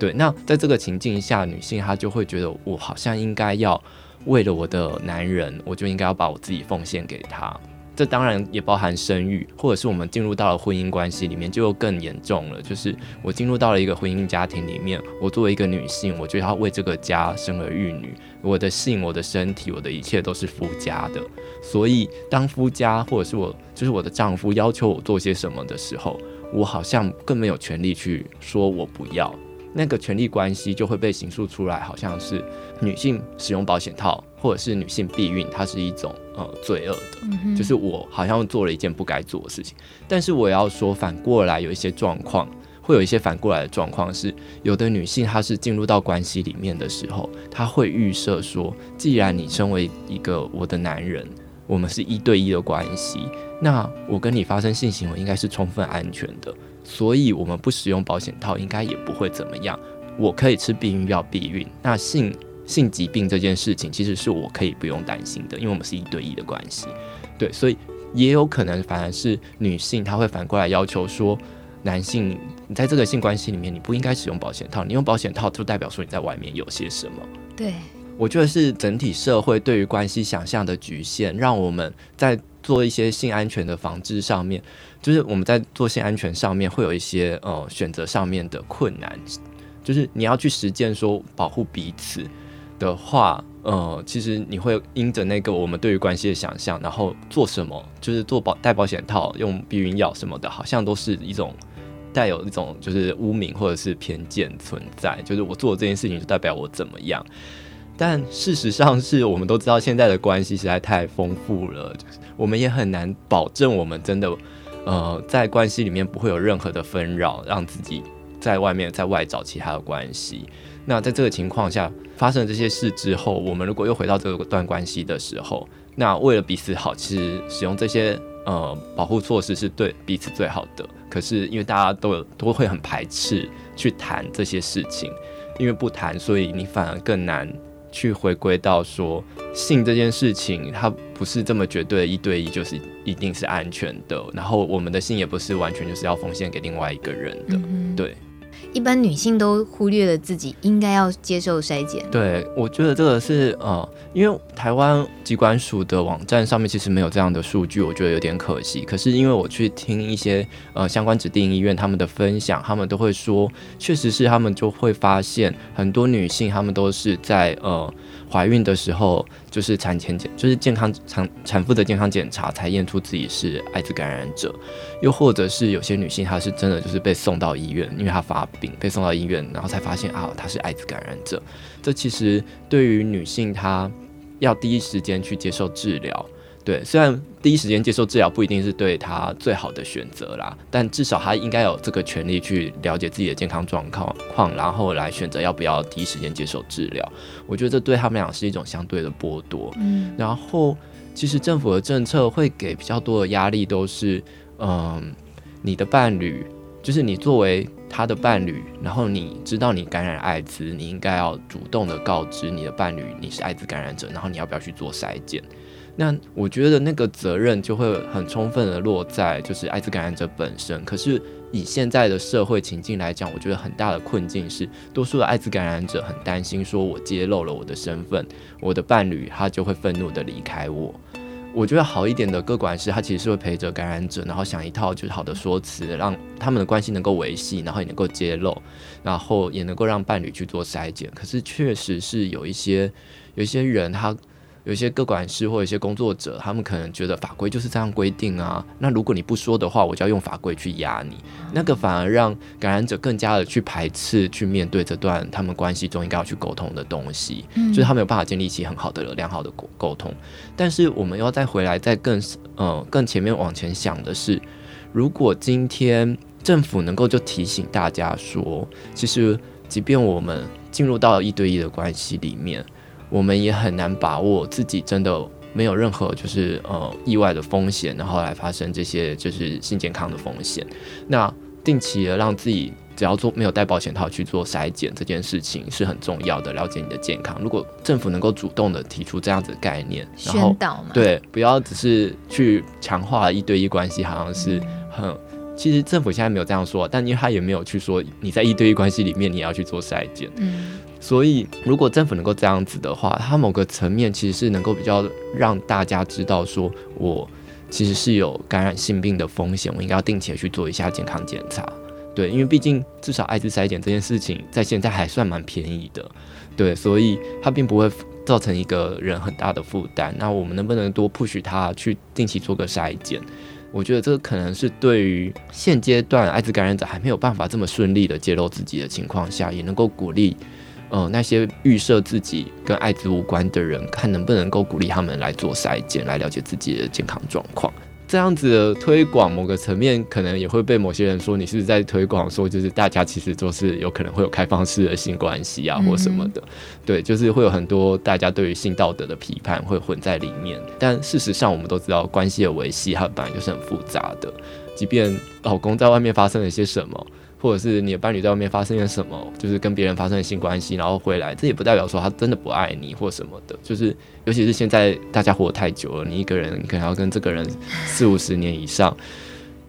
对，那在这个情境下，女性她就会觉得我好像应该要。为了我的男人，我就应该要把我自己奉献给他。这当然也包含生育，或者是我们进入到了婚姻关系里面，就更严重了。就是我进入到了一个婚姻家庭里面，我作为一个女性，我就要为这个家生儿育女。我的性、我的身体、我的一切都是夫家的。所以，当夫家或者是我，就是我的丈夫要求我做些什么的时候，我好像更没有权利去说我不要。那个权力关系就会被形塑出来，好像是女性使用保险套，或者是女性避孕，它是一种呃罪恶的，嗯、就是我好像做了一件不该做的事情。但是我要说，反过来有一些状况，会有一些反过来的状况是，有的女性她是进入到关系里面的时候，她会预设说，既然你身为一个我的男人，我们是一对一的关系，那我跟你发生性行为应该是充分安全的。所以，我们不使用保险套，应该也不会怎么样。我可以吃避孕药避孕。那性性疾病这件事情，其实是我可以不用担心的，因为我们是一对一的关系。对，所以也有可能反而是女性，她会反过来要求说，男性，你在这个性关系里面，你不应该使用保险套。你用保险套，就代表说你在外面有些什么。对，我觉得是整体社会对于关系想象的局限，让我们在做一些性安全的防治上面。就是我们在做性安全上面会有一些呃选择上面的困难，就是你要去实践说保护彼此的话，呃，其实你会因着那个我们对于关系的想象，然后做什么，就是做保戴保险套、用避孕药什么的，好像都是一种带有一种就是污名或者是偏见存在，就是我做这件事情就代表我怎么样，但事实上是我们都知道现在的关系实在太丰富了，我们也很难保证我们真的。呃，在关系里面不会有任何的纷扰，让自己在外面在外找其他的关系。那在这个情况下发生这些事之后，我们如果又回到这段关系的时候，那为了彼此好，其实使用这些呃保护措施是对彼此最好的。可是因为大家都有都会很排斥去谈这些事情，因为不谈，所以你反而更难。去回归到说性这件事情，它不是这么绝对的一对一，就是一定是安全的。然后我们的性也不是完全就是要奉献给另外一个人的，嗯、对。一般女性都忽略了自己应该要接受筛检。对，我觉得这个是呃，因为台湾机关署的网站上面其实没有这样的数据，我觉得有点可惜。可是因为我去听一些呃相关指定医院他们的分享，他们都会说，确实是他们就会发现很多女性，他们都是在呃。怀孕的时候，就是产前检，就是健康产产妇的健康检查，才验出自己是艾滋感染者。又或者是有些女性，她是真的就是被送到医院，因为她发病，被送到医院，然后才发现啊，她是艾滋感染者。这其实对于女性，她要第一时间去接受治疗。对，虽然第一时间接受治疗不一定是对他最好的选择啦，但至少他应该有这个权利去了解自己的健康状况，况然后来选择要不要第一时间接受治疗。我觉得这对他们俩是一种相对的剥夺。嗯，然后其实政府的政策会给比较多的压力，都是嗯，你的伴侣，就是你作为他的伴侣，然后你知道你感染艾滋，你应该要主动的告知你的伴侣你是艾滋感染者，然后你要不要去做筛检？那我觉得那个责任就会很充分的落在就是艾滋感染者本身。可是以现在的社会情境来讲，我觉得很大的困境是，多数的艾滋感染者很担心，说我揭露了我的身份，我的伴侣他就会愤怒的离开我。我觉得好一点的个管师，他其实是会陪着感染者，然后想一套就是好的说辞，让他们的关系能够维系，然后也能够揭露，然后也能够让伴侣去做筛检。可是确实是有一些有一些人他。有些个管师或一些工作者，他们可能觉得法规就是这样规定啊。那如果你不说的话，我就要用法规去压你。那个反而让感染者更加的去排斥去面对这段他们关系中应该要去沟通的东西，就是他没有办法建立起很好的良好的沟沟通。但是我们要再回来，再更呃更前面往前想的是，如果今天政府能够就提醒大家说，其实即便我们进入到一对一的关系里面。我们也很难把握自己真的没有任何就是呃意外的风险，然后来发生这些就是性健康的风险。那定期的让自己只要做没有戴保险套去做筛检这件事情是很重要的，了解你的健康。如果政府能够主动的提出这样子的概念，然后宣导嘛，对，不要只是去强化一对一关系，好像是很、嗯、其实政府现在没有这样说，但因为他也没有去说你在一对一关系里面你也要去做筛检，嗯。所以，如果政府能够这样子的话，它某个层面其实是能够比较让大家知道，说我其实是有感染性病的风险，我应该要定期去做一下健康检查。对，因为毕竟至少艾滋筛检这件事情在现在还算蛮便宜的，对，所以它并不会造成一个人很大的负担。那我们能不能多 push 他去定期做个筛检？我觉得这个可能是对于现阶段艾滋感染者还没有办法这么顺利的揭露自己的情况下，也能够鼓励。呃，那些预设自己跟艾滋无关的人，看能不能够鼓励他们来做筛检，来了解自己的健康状况。这样子的推广，某个层面可能也会被某些人说，你是不是在推广说，就是大家其实都是有可能会有开放式的性关系啊，或什么的。对，就是会有很多大家对于性道德的批判会混在里面。但事实上，我们都知道，关系的维系它本来就是很复杂的。即便老公在外面发生了些什么。或者是你的伴侣在外面发生了什么，就是跟别人发生了性关系，然后回来，这也不代表说他真的不爱你或什么的。就是尤其是现在大家活得太久了，你一个人可能要跟这个人四五十年以上，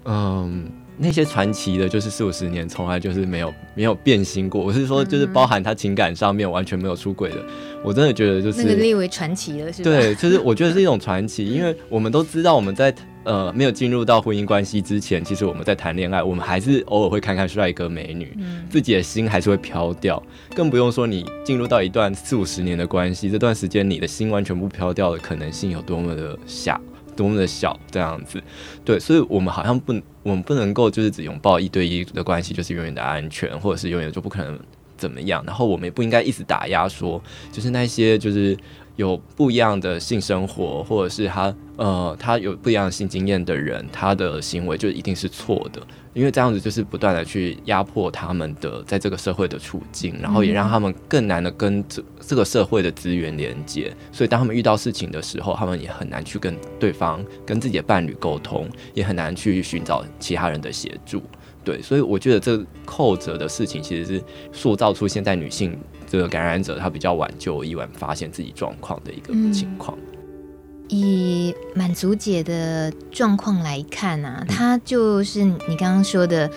嗯，那些传奇的，就是四五十年从来就是没有没有变心过。我是说，就是包含他情感上面完全没有出轨的，我真的觉得就是那个列为传奇了，是吧？对，就是我觉得是一种传奇，因为我们都知道我们在。呃，没有进入到婚姻关系之前，其实我们在谈恋爱，我们还是偶尔会看看帅哥美女，嗯，自己的心还是会飘掉。更不用说你进入到一段四五十年的关系，这段时间你的心完全不飘掉的可能性有多么的小，多么的小，这样子。对，所以我们好像不，我们不能够就是只拥抱一对一的关系，就是永远的安全，或者是永远就不可能怎么样。然后我们也不应该一直打压说，就是那些就是。有不一样的性生活，或者是他呃，他有不一样的性经验的人，他的行为就一定是错的，因为这样子就是不断的去压迫他们的在这个社会的处境，然后也让他们更难的跟这这个社会的资源连接，所以当他们遇到事情的时候，他们也很难去跟对方、跟自己的伴侣沟通，也很难去寻找其他人的协助。对，所以我觉得这后者的事情其实是塑造出现在女性。这个感染者他比较晚就意外发现自己状况的一个情况。嗯，以满足姐的状况来看啊，她就是你刚刚说的，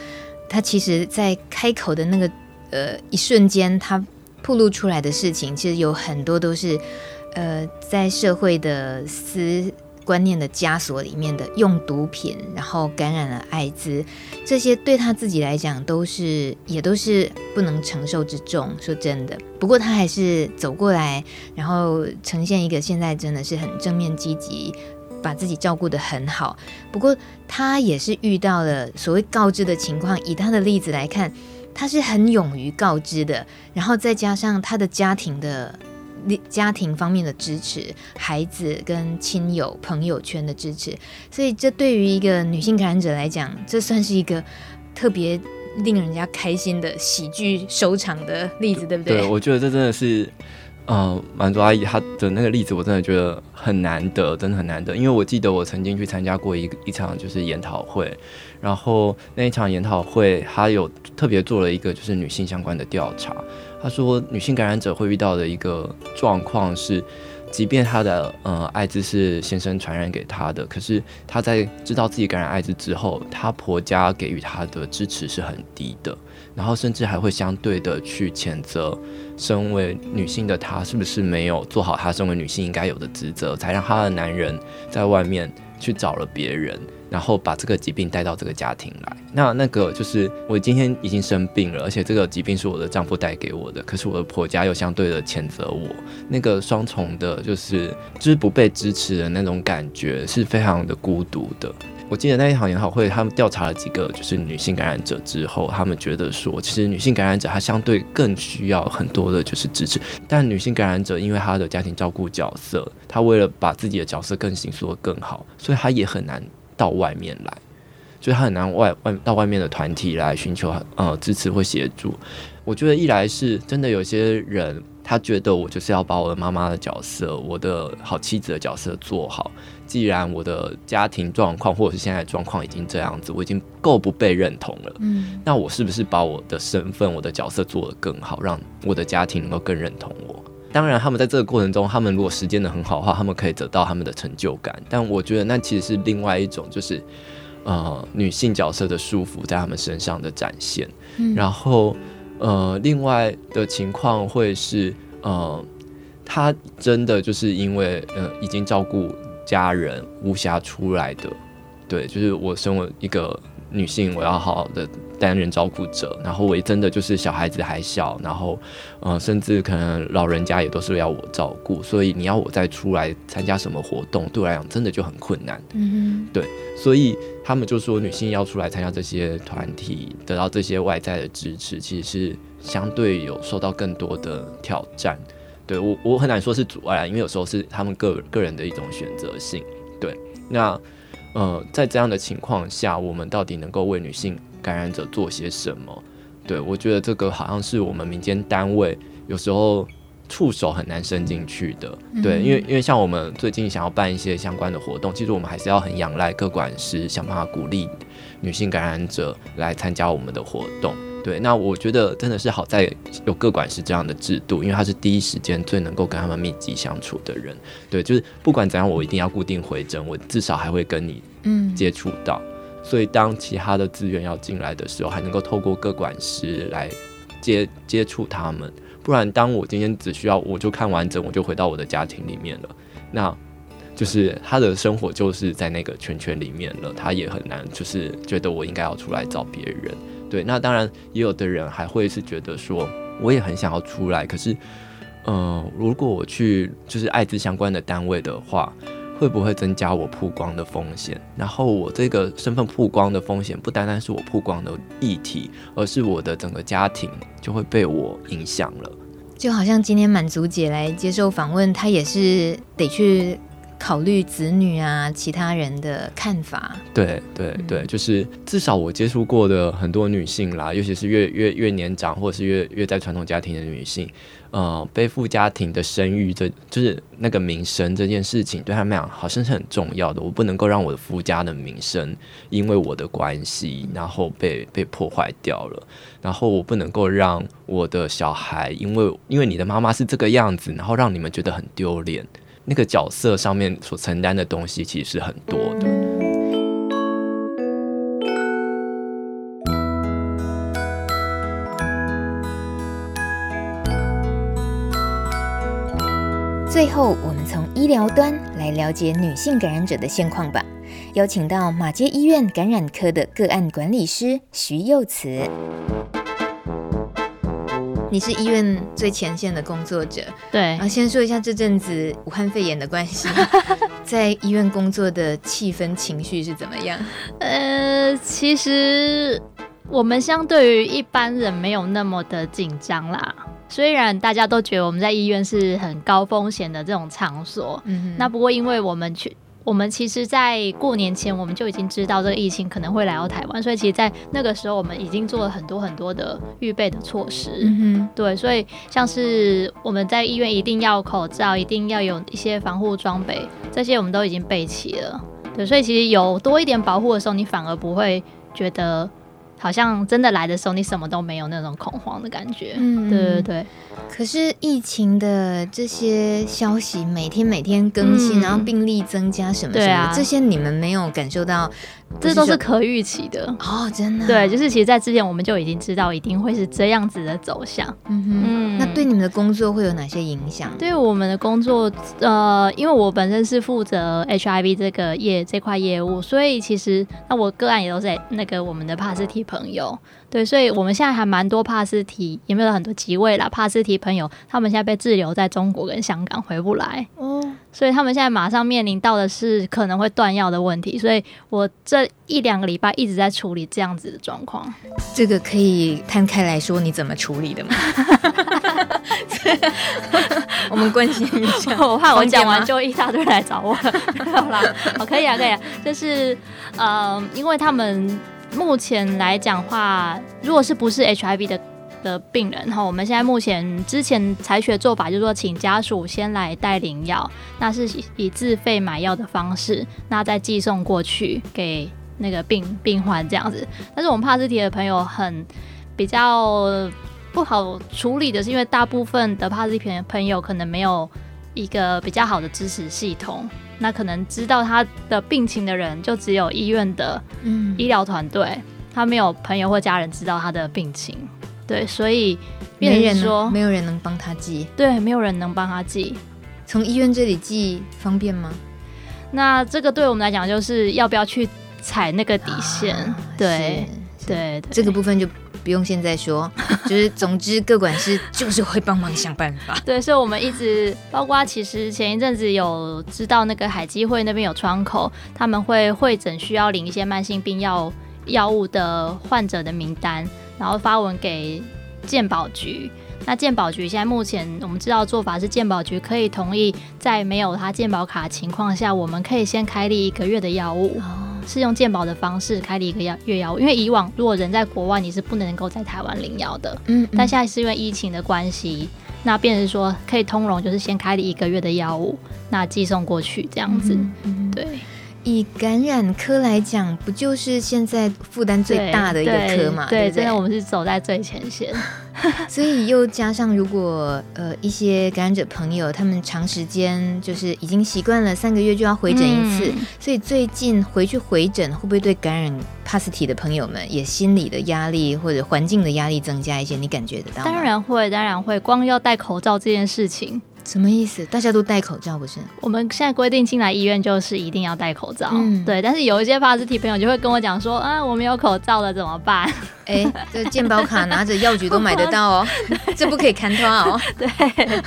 她其实在开口的那个呃一瞬间，她暴露出来的事情，其实有很多都是呃在社会的私。观念的枷锁里面的用毒品，然后感染了艾滋，这些对他自己来讲都是也都是不能承受之重。说真的，不过他还是走过来，然后呈现一个现在真的是很正面积极，把自己照顾得很好。不过他也是遇到了所谓告知的情况，以他的例子来看，他是很勇于告知的，然后再加上他的家庭的。家庭方面的支持，孩子跟亲友朋友圈的支持，所以这对于一个女性感染者来讲，这算是一个特别令人家开心的喜剧收场的例子，对不对？对，我觉得这真的是，呃，满足阿姨她的那个例子，我真的觉得很难得，真的很难得。因为我记得我曾经去参加过一一场就是研讨会，然后那一场研讨会，他有特别做了一个就是女性相关的调查。他说，女性感染者会遇到的一个状况是，即便她的呃艾滋是先生传染给她的，可是她在知道自己感染艾滋之后，她婆家给予她的支持是很低的。然后甚至还会相对的去谴责身为女性的她是不是没有做好她身为女性应该有的职责，才让她的男人在外面去找了别人，然后把这个疾病带到这个家庭来。那那个就是我今天已经生病了，而且这个疾病是我的丈夫带给我的，可是我的婆家又相对的谴责我，那个双重的就是就是不被支持的那种感觉是非常的孤独的。我记得那一场研讨会，他们调查了几个就是女性感染者之后，他们觉得说，其实女性感染者她相对更需要很多的就是支持，但女性感染者因为她的家庭照顾角色，她为了把自己的角色更形塑得更好，所以她也很难到外面来，所以她很难外外到外面的团体来寻求呃支持或协助。我觉得一来是真的有些人。他觉得我就是要把我的妈妈的角色，我的好妻子的角色做好。既然我的家庭状况或者是现在状况已经这样子，我已经够不被认同了。嗯，那我是不是把我的身份、我的角色做得更好，让我的家庭能够更认同我？当然，他们在这个过程中，他们如果实践的很好的话，他们可以得到他们的成就感。但我觉得那其实是另外一种，就是呃女性角色的束缚在他们身上的展现。嗯，然后。呃，另外的情况会是，呃，他真的就是因为呃已经照顾家人无暇出来的，对，就是我身为一个女性，我要好好的担任照顾者，然后我也真的就是小孩子还小，然后呃，甚至可能老人家也都是要我照顾，所以你要我再出来参加什么活动，对我来讲真的就很困难，嗯哼，对，所以。他们就说，女性要出来参加这些团体，得到这些外在的支持，其实是相对有受到更多的挑战。对，我，我很难说是阻碍啊，因为有时候是他们个个人的一种选择性。对，那呃，在这样的情况下，我们到底能够为女性感染者做些什么？对，我觉得这个好像是我们民间单位有时候。触手很难伸进去的，对，因为因为像我们最近想要办一些相关的活动，其实我们还是要很仰赖各管师想办法鼓励女性感染者来参加我们的活动，对。那我觉得真的是好在有各管师这样的制度，因为他是第一时间最能够跟他们密集相处的人，对，就是不管怎样，我一定要固定回诊，我至少还会跟你嗯接触到，所以当其他的资源要进来的时候，还能够透过各管师来接接触他们。不然，当我今天只需要我就看完整，我就回到我的家庭里面了，那就是他的生活就是在那个圈圈里面了，他也很难就是觉得我应该要出来找别人。对，那当然也有的人还会是觉得说，我也很想要出来，可是，嗯、呃，如果我去就是艾滋相关的单位的话。会不会增加我曝光的风险？然后我这个身份曝光的风险，不单单是我曝光的议题，而是我的整个家庭就会被我影响了。就好像今天满足姐来接受访问，她也是得去考虑子女啊，其他人的看法。对对对，就是至少我接触过的很多女性啦，尤其是越越越年长，或者是越越在传统家庭的女性。呃，背负家庭的生育，这就是那个名声这件事情，对他们俩好像是很重要的。我不能够让我的夫家的名声因为我的关系，然后被被破坏掉了。然后我不能够让我的小孩，因为因为你的妈妈是这个样子，然后让你们觉得很丢脸。那个角色上面所承担的东西，其实是很多的。最后，我们从医疗端来了解女性感染者的现况吧。邀请到马街医院感染科的个案管理师徐佑慈。你是医院最前线的工作者，对。啊，先说一下这阵子武汉肺炎的关系，[laughs] 在医院工作的气氛情绪是怎么样？[laughs] 呃，其实我们相对于一般人没有那么的紧张啦。虽然大家都觉得我们在医院是很高风险的这种场所，嗯哼，那不过因为我们去我们其实，在过年前我们就已经知道这个疫情可能会来到台湾，所以其实，在那个时候我们已经做了很多很多的预备的措施。嗯哼，对，所以像是我们在医院一定要口罩，一定要有一些防护装备，这些我们都已经备齐了。对，所以其实有多一点保护的时候，你反而不会觉得。好像真的来的时候，你什么都没有那种恐慌的感觉。嗯，对对对。可是疫情的这些消息每天每天更新，嗯、然后病例增加什么什么，啊、这些你们没有感受到？这都是可预期的哦，真的。对，就是其实，在之前我们就已经知道一定会是这样子的走向。嗯哼，嗯，那对你们的工作会有哪些影响？对我们的工作，呃，因为我本身是负责 HIV 这个业这块业务，所以其实那我个案也都是那个我们的帕斯提朋友。对，所以我们现在还蛮多帕斯提，也没有很多几位啦。帕斯提朋友，他们现在被滞留在中国跟香港，回不来。哦，所以他们现在马上面临到的是可能会断药的问题。所以我这一两个礼拜一直在处理这样子的状况。这个可以摊开来说，你怎么处理的吗？我们关心一下。[laughs] [laughs] 我怕我讲完就一大堆人来找我。好啦，好，可以啊，可以啊。就是呃，因为他们。目前来讲话，如果是不是 HIV 的的病人哈，我们现在目前之前采取的做法就是说，请家属先来带领药，那是以自费买药的方式，那再寄送过去给那个病病患这样子。但是我们帕斯提的朋友很比较不好处理的是，因为大部分的帕斯提朋友可能没有一个比较好的支持系统。那可能知道他的病情的人，就只有医院的医疗团队，他没有朋友或家人知道他的病情，对，所以没人说没有人能帮他寄，对，没有人能帮他寄，从医院这里寄方便吗？那这个对我们来讲，就是要不要去踩那个底线？啊、对，对，对，这个部分就。不用现在说，[laughs] 就是总之各管事就是会帮忙想办法。对，所以我们一直包括其实前一阵子有知道那个海基会那边有窗口，他们会会诊需要领一些慢性病药药物的患者的名单，然后发文给鉴宝局。那鉴宝局现在目前我们知道做法是，鉴宝局可以同意在没有他鉴宝卡的情况下，我们可以先开立一个月的药物。是用鉴宝的方式开立一个药月药物，因为以往如果人在国外，你是不能够在台湾领药的。嗯，嗯，但现在是因为疫情的关系，那变成说可以通融，就是先开立一个月的药物，那寄送过去这样子。嗯嗯，对。以感染科来讲，不就是现在负担最大的一个科嘛？对，真的我们是走在最前线。[laughs] 所以又加上，如果呃一些感染者朋友，他们长时间就是已经习惯了三个月就要回诊一次，嗯、所以最近回去回诊，会不会对感染帕斯提的朋友们也心理的压力或者环境的压力增加一些？你感觉得到？当然会，当然会。光要戴口罩这件事情。什么意思？大家都戴口罩不是？我们现在规定进来医院就是一定要戴口罩，嗯、对。但是有一些帕斯提朋友就会跟我讲说啊，我没有口罩了怎么办？哎、欸，这健保卡拿着药局都买得到哦，[laughs] 这不可以看他哦。[laughs] 对。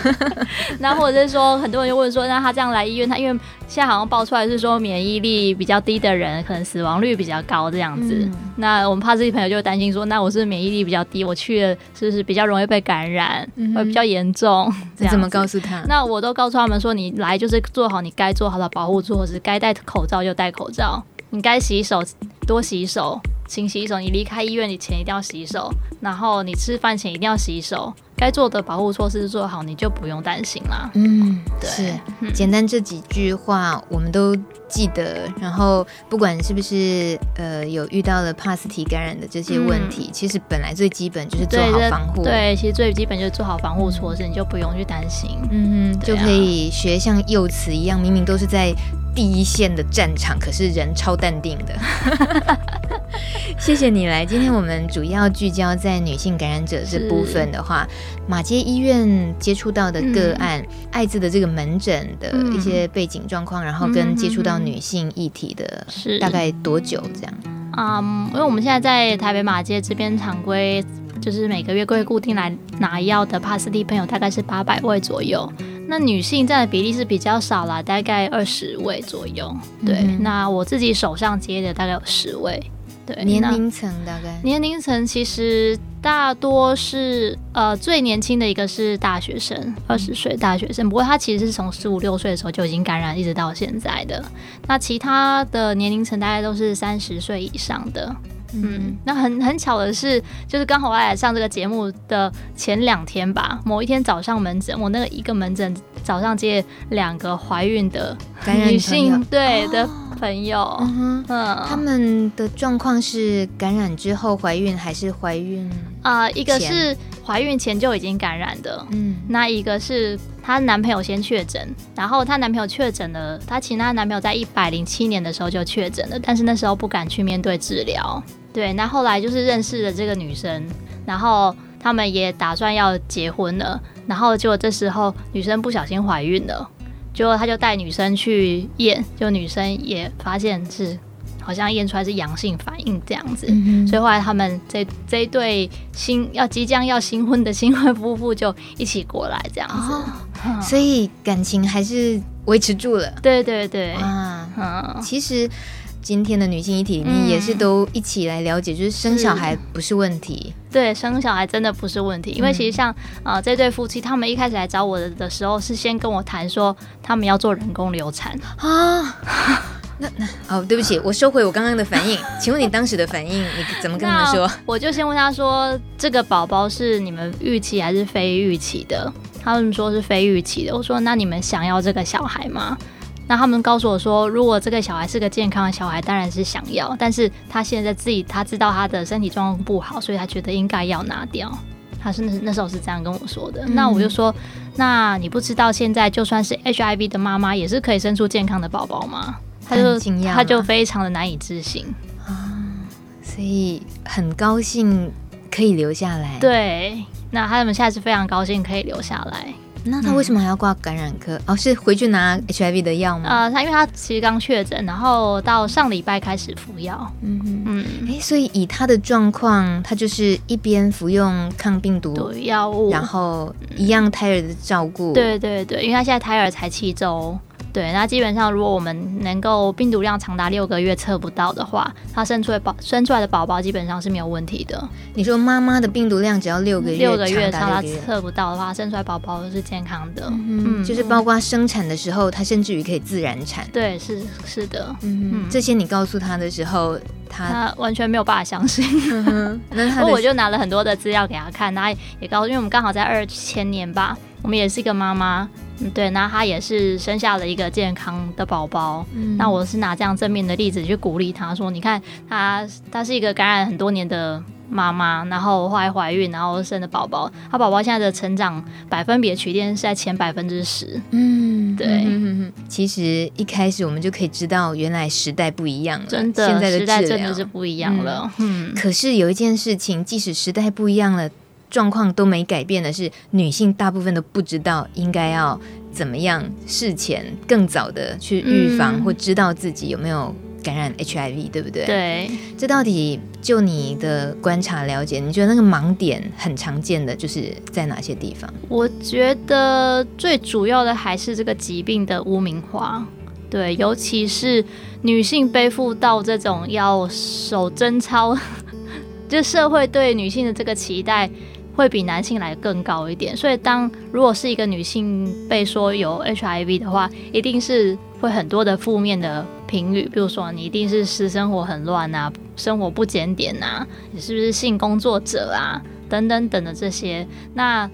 [laughs] 那或者是说，很多人就问说，那他这样来医院，他因为现在好像爆出来是说免疫力比较低的人，可能死亡率比较高这样子。嗯、那我们怕自己朋友就担心说，那我是免疫力比较低，我去了是不是比较容易被感染，嗯、会比较严重？你怎么告诉他？那我都告诉他们说，你来就是做好你该做好的保护措施，该戴口罩就戴口罩，你该洗手多洗手，勤洗手。你离开医院以前一定要洗手，然后你吃饭前一定要洗手。该做的保护措施做好，你就不用担心啦。嗯，对，是，嗯、简单这几句话我们都记得。然后不管是不是呃有遇到了帕斯提感染的这些问题，嗯、其实本来最基本就是做好防护。对，其实最基本就是做好防护措施，你就不用去担心。嗯哼，啊、就可以学像幼慈一样，明明都是在第一线的战场，可是人超淡定的。[laughs] 谢谢你来，今天我们主要聚焦在女性感染者这部分的话，马街医院接触到的个案，嗯、艾滋的这个门诊的一些背景状况，嗯、然后跟接触到女性议题的，是大概多久这样？嗯，因为我们现在在台北马街这边常规，就是每个月会固定来拿药的帕斯蒂朋友大概是八百位左右，那女性占的比例是比较少啦，大概二十位左右。对，嗯、那我自己手上接的大概有十位。对，年龄层大概年龄层其实大多是呃最年轻的一个是大学生，二十岁大学生。不过他其实是从十五六岁的时候就已经感染，一直到现在的。那其他的年龄层大概都是三十岁以上的。嗯，那很很巧的是，就是刚好我来上这个节目的前两天吧，某一天早上门诊，我那个一个门诊早上接两个怀孕的女性对的朋友，嗯，他们的状况是感染之后怀孕还是怀孕？啊、呃？一个是怀孕前就已经感染的，嗯，那一个是她男朋友先确诊，然后她男朋友确诊了，她其实她男朋友在一百零七年的时候就确诊了，但是那时候不敢去面对治疗。对，那后来就是认识了这个女生，然后他们也打算要结婚了，然后结果这时候女生不小心怀孕了，结果他就带女生去验，就女生也发现是好像验出来是阳性反应这样子，嗯、所以后来他们这这一对新要即将要新婚的新婚夫妇就一起过来这样子，哦。嗯、所以感情还是维持住了。对对对，啊，嗯、其实。今天的女性议题你也是都一起来了解，嗯、就是生小孩不是问题。对，生小孩真的不是问题，嗯、因为其实像啊、呃、这对夫妻，他们一开始来找我的的时候，是先跟我谈说他们要做人工流产。啊。那那哦，对不起，我收回我刚刚的反应。请问你当时的反应，你怎么跟他们说？我就先问他说，这个宝宝是你们预期还是非预期的？他们说是非预期的。我说那你们想要这个小孩吗？那他们告诉我说，如果这个小孩是个健康的小孩，当然是想要。但是他现在自己他知道他的身体状况不好，所以他觉得应该要拿掉。他是那那时候是这样跟我说的。嗯、那我就说，那你不知道现在就算是 HIV 的妈妈也是可以生出健康的宝宝吗？他就他就非常的难以置信啊，所以很高兴可以留下来。对，那他们现在是非常高兴可以留下来。那他为什么还要挂感染科？嗯、哦，是回去拿 HIV 的药吗？呃，他因为他其实刚确诊，然后到上礼拜开始服药。嗯哼嗯，哎、欸，所以以他的状况，他就是一边服用抗病毒药物，然后一样胎儿的照顾、嗯。对对对，因为他现在胎儿才七周。对，那基本上如果我们能够病毒量长达六个月测不到的话，他生出来宝生出来的宝宝基本上是没有问题的。你说妈妈的病毒量只要六个月，六个月长达测不到的话，生出来宝宝都是健康的。嗯，就是包括生产的时候，他甚至于可以自然产。对，是是的。嗯嗯，这些你告诉他的时候，他，他完全没有办法相信。[laughs] 那他我就拿了很多的资料给他看，他也告诉，因为我们刚好在二千年吧，我们也是一个妈妈。嗯，对，那他也是生下了一个健康的宝宝。嗯，那我是拿这样正面的例子去鼓励他说：“你看，他他是一个感染很多年的妈妈，然后后来怀孕，然后生的宝宝。他宝宝现在的成长百分比的曲线是在前百分之十。嗯，对。嗯，其实一开始我们就可以知道，原来时代不一样了。真的，现在的时代真的是不一样了。嗯，可是有一件事情，即使时代不一样了。状况都没改变的是，女性大部分都不知道应该要怎么样事前更早的去预防，或知道自己有没有感染 HIV，对不对？对，这到底就你的观察了解，你觉得那个盲点很常见的就是在哪些地方？我觉得最主要的还是这个疾病的污名化，对，尤其是女性背负到这种要守贞操，[laughs] 就社会对女性的这个期待。会比男性来更高一点，所以当如果是一个女性被说有 HIV 的话，一定是会很多的负面的评语，比如说你一定是私生活很乱啊，生活不检点啊，你是不是性工作者啊，等等等的这些。那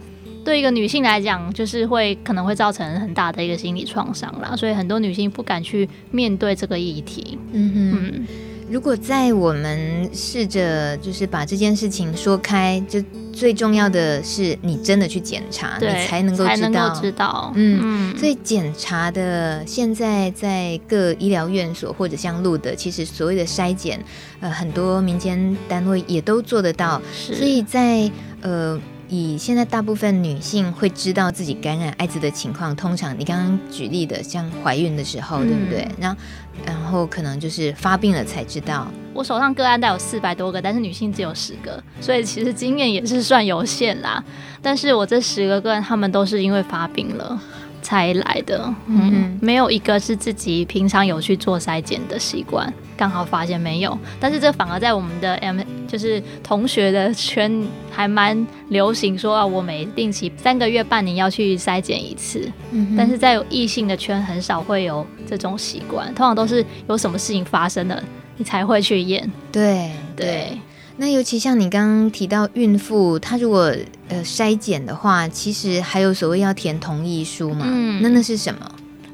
对一个女性来讲，就是会可能会造成很大的一个心理创伤啦，所以很多女性不敢去面对这个议题。嗯哼。嗯如果在我们试着就是把这件事情说开，就最重要的是你真的去检查，你才能够知道。知道，嗯，嗯，所以检查的现在在各医疗院所或者像路德，其实所谓的筛检，呃，很多民间单位也都做得到。是所以在呃。以现在大部分女性会知道自己感染艾滋的情况，通常你刚刚举例的，像怀孕的时候，嗯、对不对？然后，然后可能就是发病了才知道。我手上个案带有四百多个，但是女性只有十个，所以其实经验也是算有限啦。但是我这十个个案，他们都是因为发病了。才来的，嗯，嗯，没有一个是自己平常有去做筛检的习惯，刚好发现没有。但是这反而在我们的 M 就是同学的圈还蛮流行，说啊，我每定期三个月、半年要去筛检一次。嗯，但是在有异性的圈很少会有这种习惯，通常都是有什么事情发生了，你才会去验。对对。对那尤其像你刚刚提到孕妇，她如果呃筛检的话，其实还有所谓要填同意书嘛？嗯，那那是什么？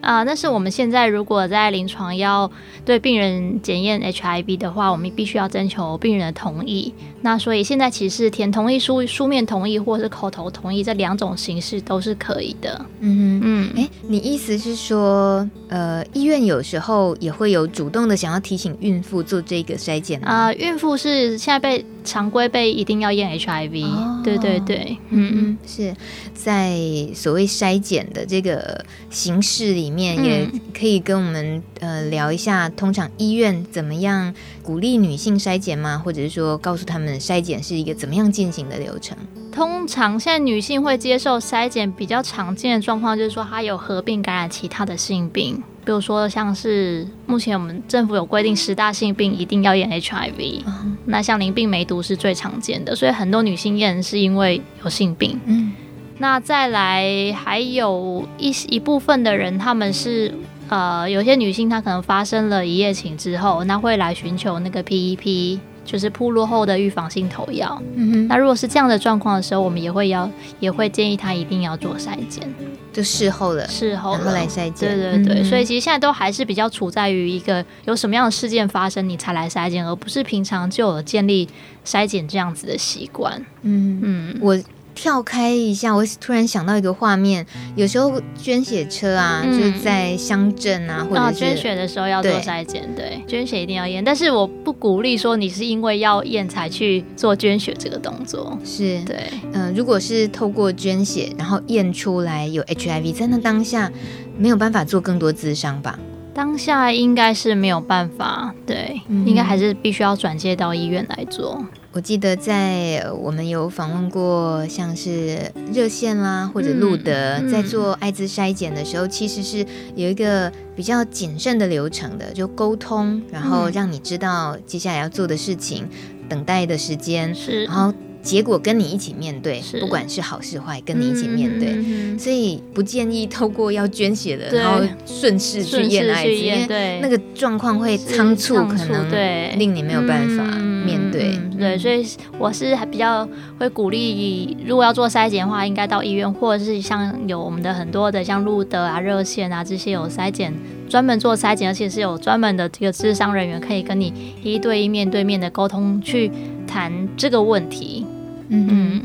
啊、呃，那是我们现在如果在临床要对病人检验 HIV 的话，我们必须要征求病人的同意。那所以现在其实填同意书、书面同意或是口头同意这两种形式都是可以的。嗯哼嗯，哎、欸，你意思是说，呃，医院有时候也会有主动的想要提醒孕妇做这个筛检啊、呃？孕妇是现在被常规被一定要验 HIV、哦。对对对，嗯嗯，是在所谓筛检的这个形式里面，也可以跟我们呃聊一下，通常医院怎么样鼓励女性筛检吗？或者是说告诉他们？筛检是一个怎么样进行的流程？通常现在女性会接受筛检，比较常见的状况就是说她有合并感染其他的性病，比如说像是目前我们政府有规定十大性病一定要验 HIV，嗯，那像淋病、梅毒是最常见的，所以很多女性验是因为有性病。嗯，那再来还有一一部分的人，他们是呃有些女性她可能发生了一夜情之后，那会来寻求那个 PEP。就是铺路后的预防性投药。嗯哼，那如果是这样的状况的时候，我们也会要，也会建议他一定要做筛检，就事后的，事后然后来筛检。对对对，嗯，所以其实现在都还是比较处在于一个有什么样的事件发生，你才来筛检，而不是平常就有建立筛检这样子的习惯。嗯嗯，我。跳开一下，我突然想到一个画面，有时候捐血车啊，嗯、就是在乡镇啊，或者是、哦、捐血的时候要做筛检，对，捐血一定要验，但是我不鼓励说你是因为要验才去做捐血这个动作，是。对，嗯、呃，如果是透过捐血，然后验出来有 HIV，在那当下没有办法做更多咨商吧？当下应该是没有办法，对，嗯、应该还是必须要转介到医院来做。我记得在我们有访问过，像是热线啦，或者路德，嗯、在做艾滋筛检的时候，嗯、其实是有一个比较谨慎的流程的，就沟通，然后让你知道接下来要做的事情，嗯、等待的时间，是，然后。结果跟你一起面对，不管是好是坏，跟你一起面对。嗯嗯、所以不建议透过要捐血的，然后顺势去验艾滋，因为那个状况会仓促，可能令你没有办法面对。嗯嗯嗯、对，所以我是还比较会鼓励，如果要做筛检的话，应该到医院，或者是像有我们的很多的像路德啊、热线啊这些有筛检专门做筛检，而且是有专门的这个智商人员可以跟你一对一、面对面的沟通去谈这个问题。嗯嗯。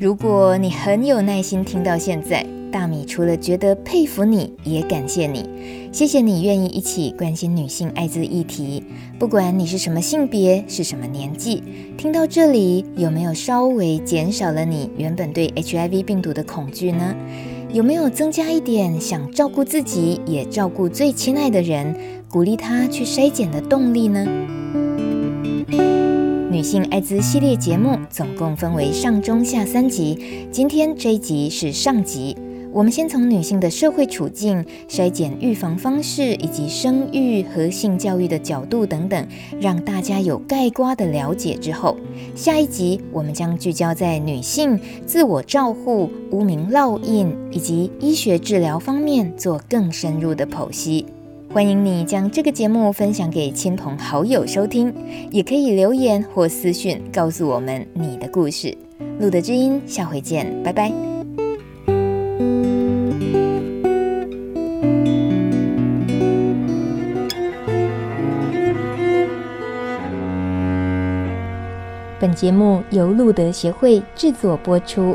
如果你很有耐心听到现在，大米除了觉得佩服你，也感谢你。谢谢你愿意一起关心女性艾滋议题。不管你是什么性别，是什么年纪，听到这里有没有稍微减少了你原本对 HIV 病毒的恐惧呢？有没有增加一点想照顾自己，也照顾最亲爱的人，鼓励他去筛检的动力呢？女性艾滋系列节目总共分为上中下三集，今天这一集是上集。我们先从女性的社会处境、筛检预防方式以及生育和性教育的角度等等，让大家有概括的了解之后，下一集我们将聚焦在女性自我照护、污名烙印以及医学治疗方面做更深入的剖析。欢迎你将这个节目分享给亲朋好友收听，也可以留言或私讯告诉我们你的故事。路德之音，下回见，拜拜。本节目由路德协会制作播出。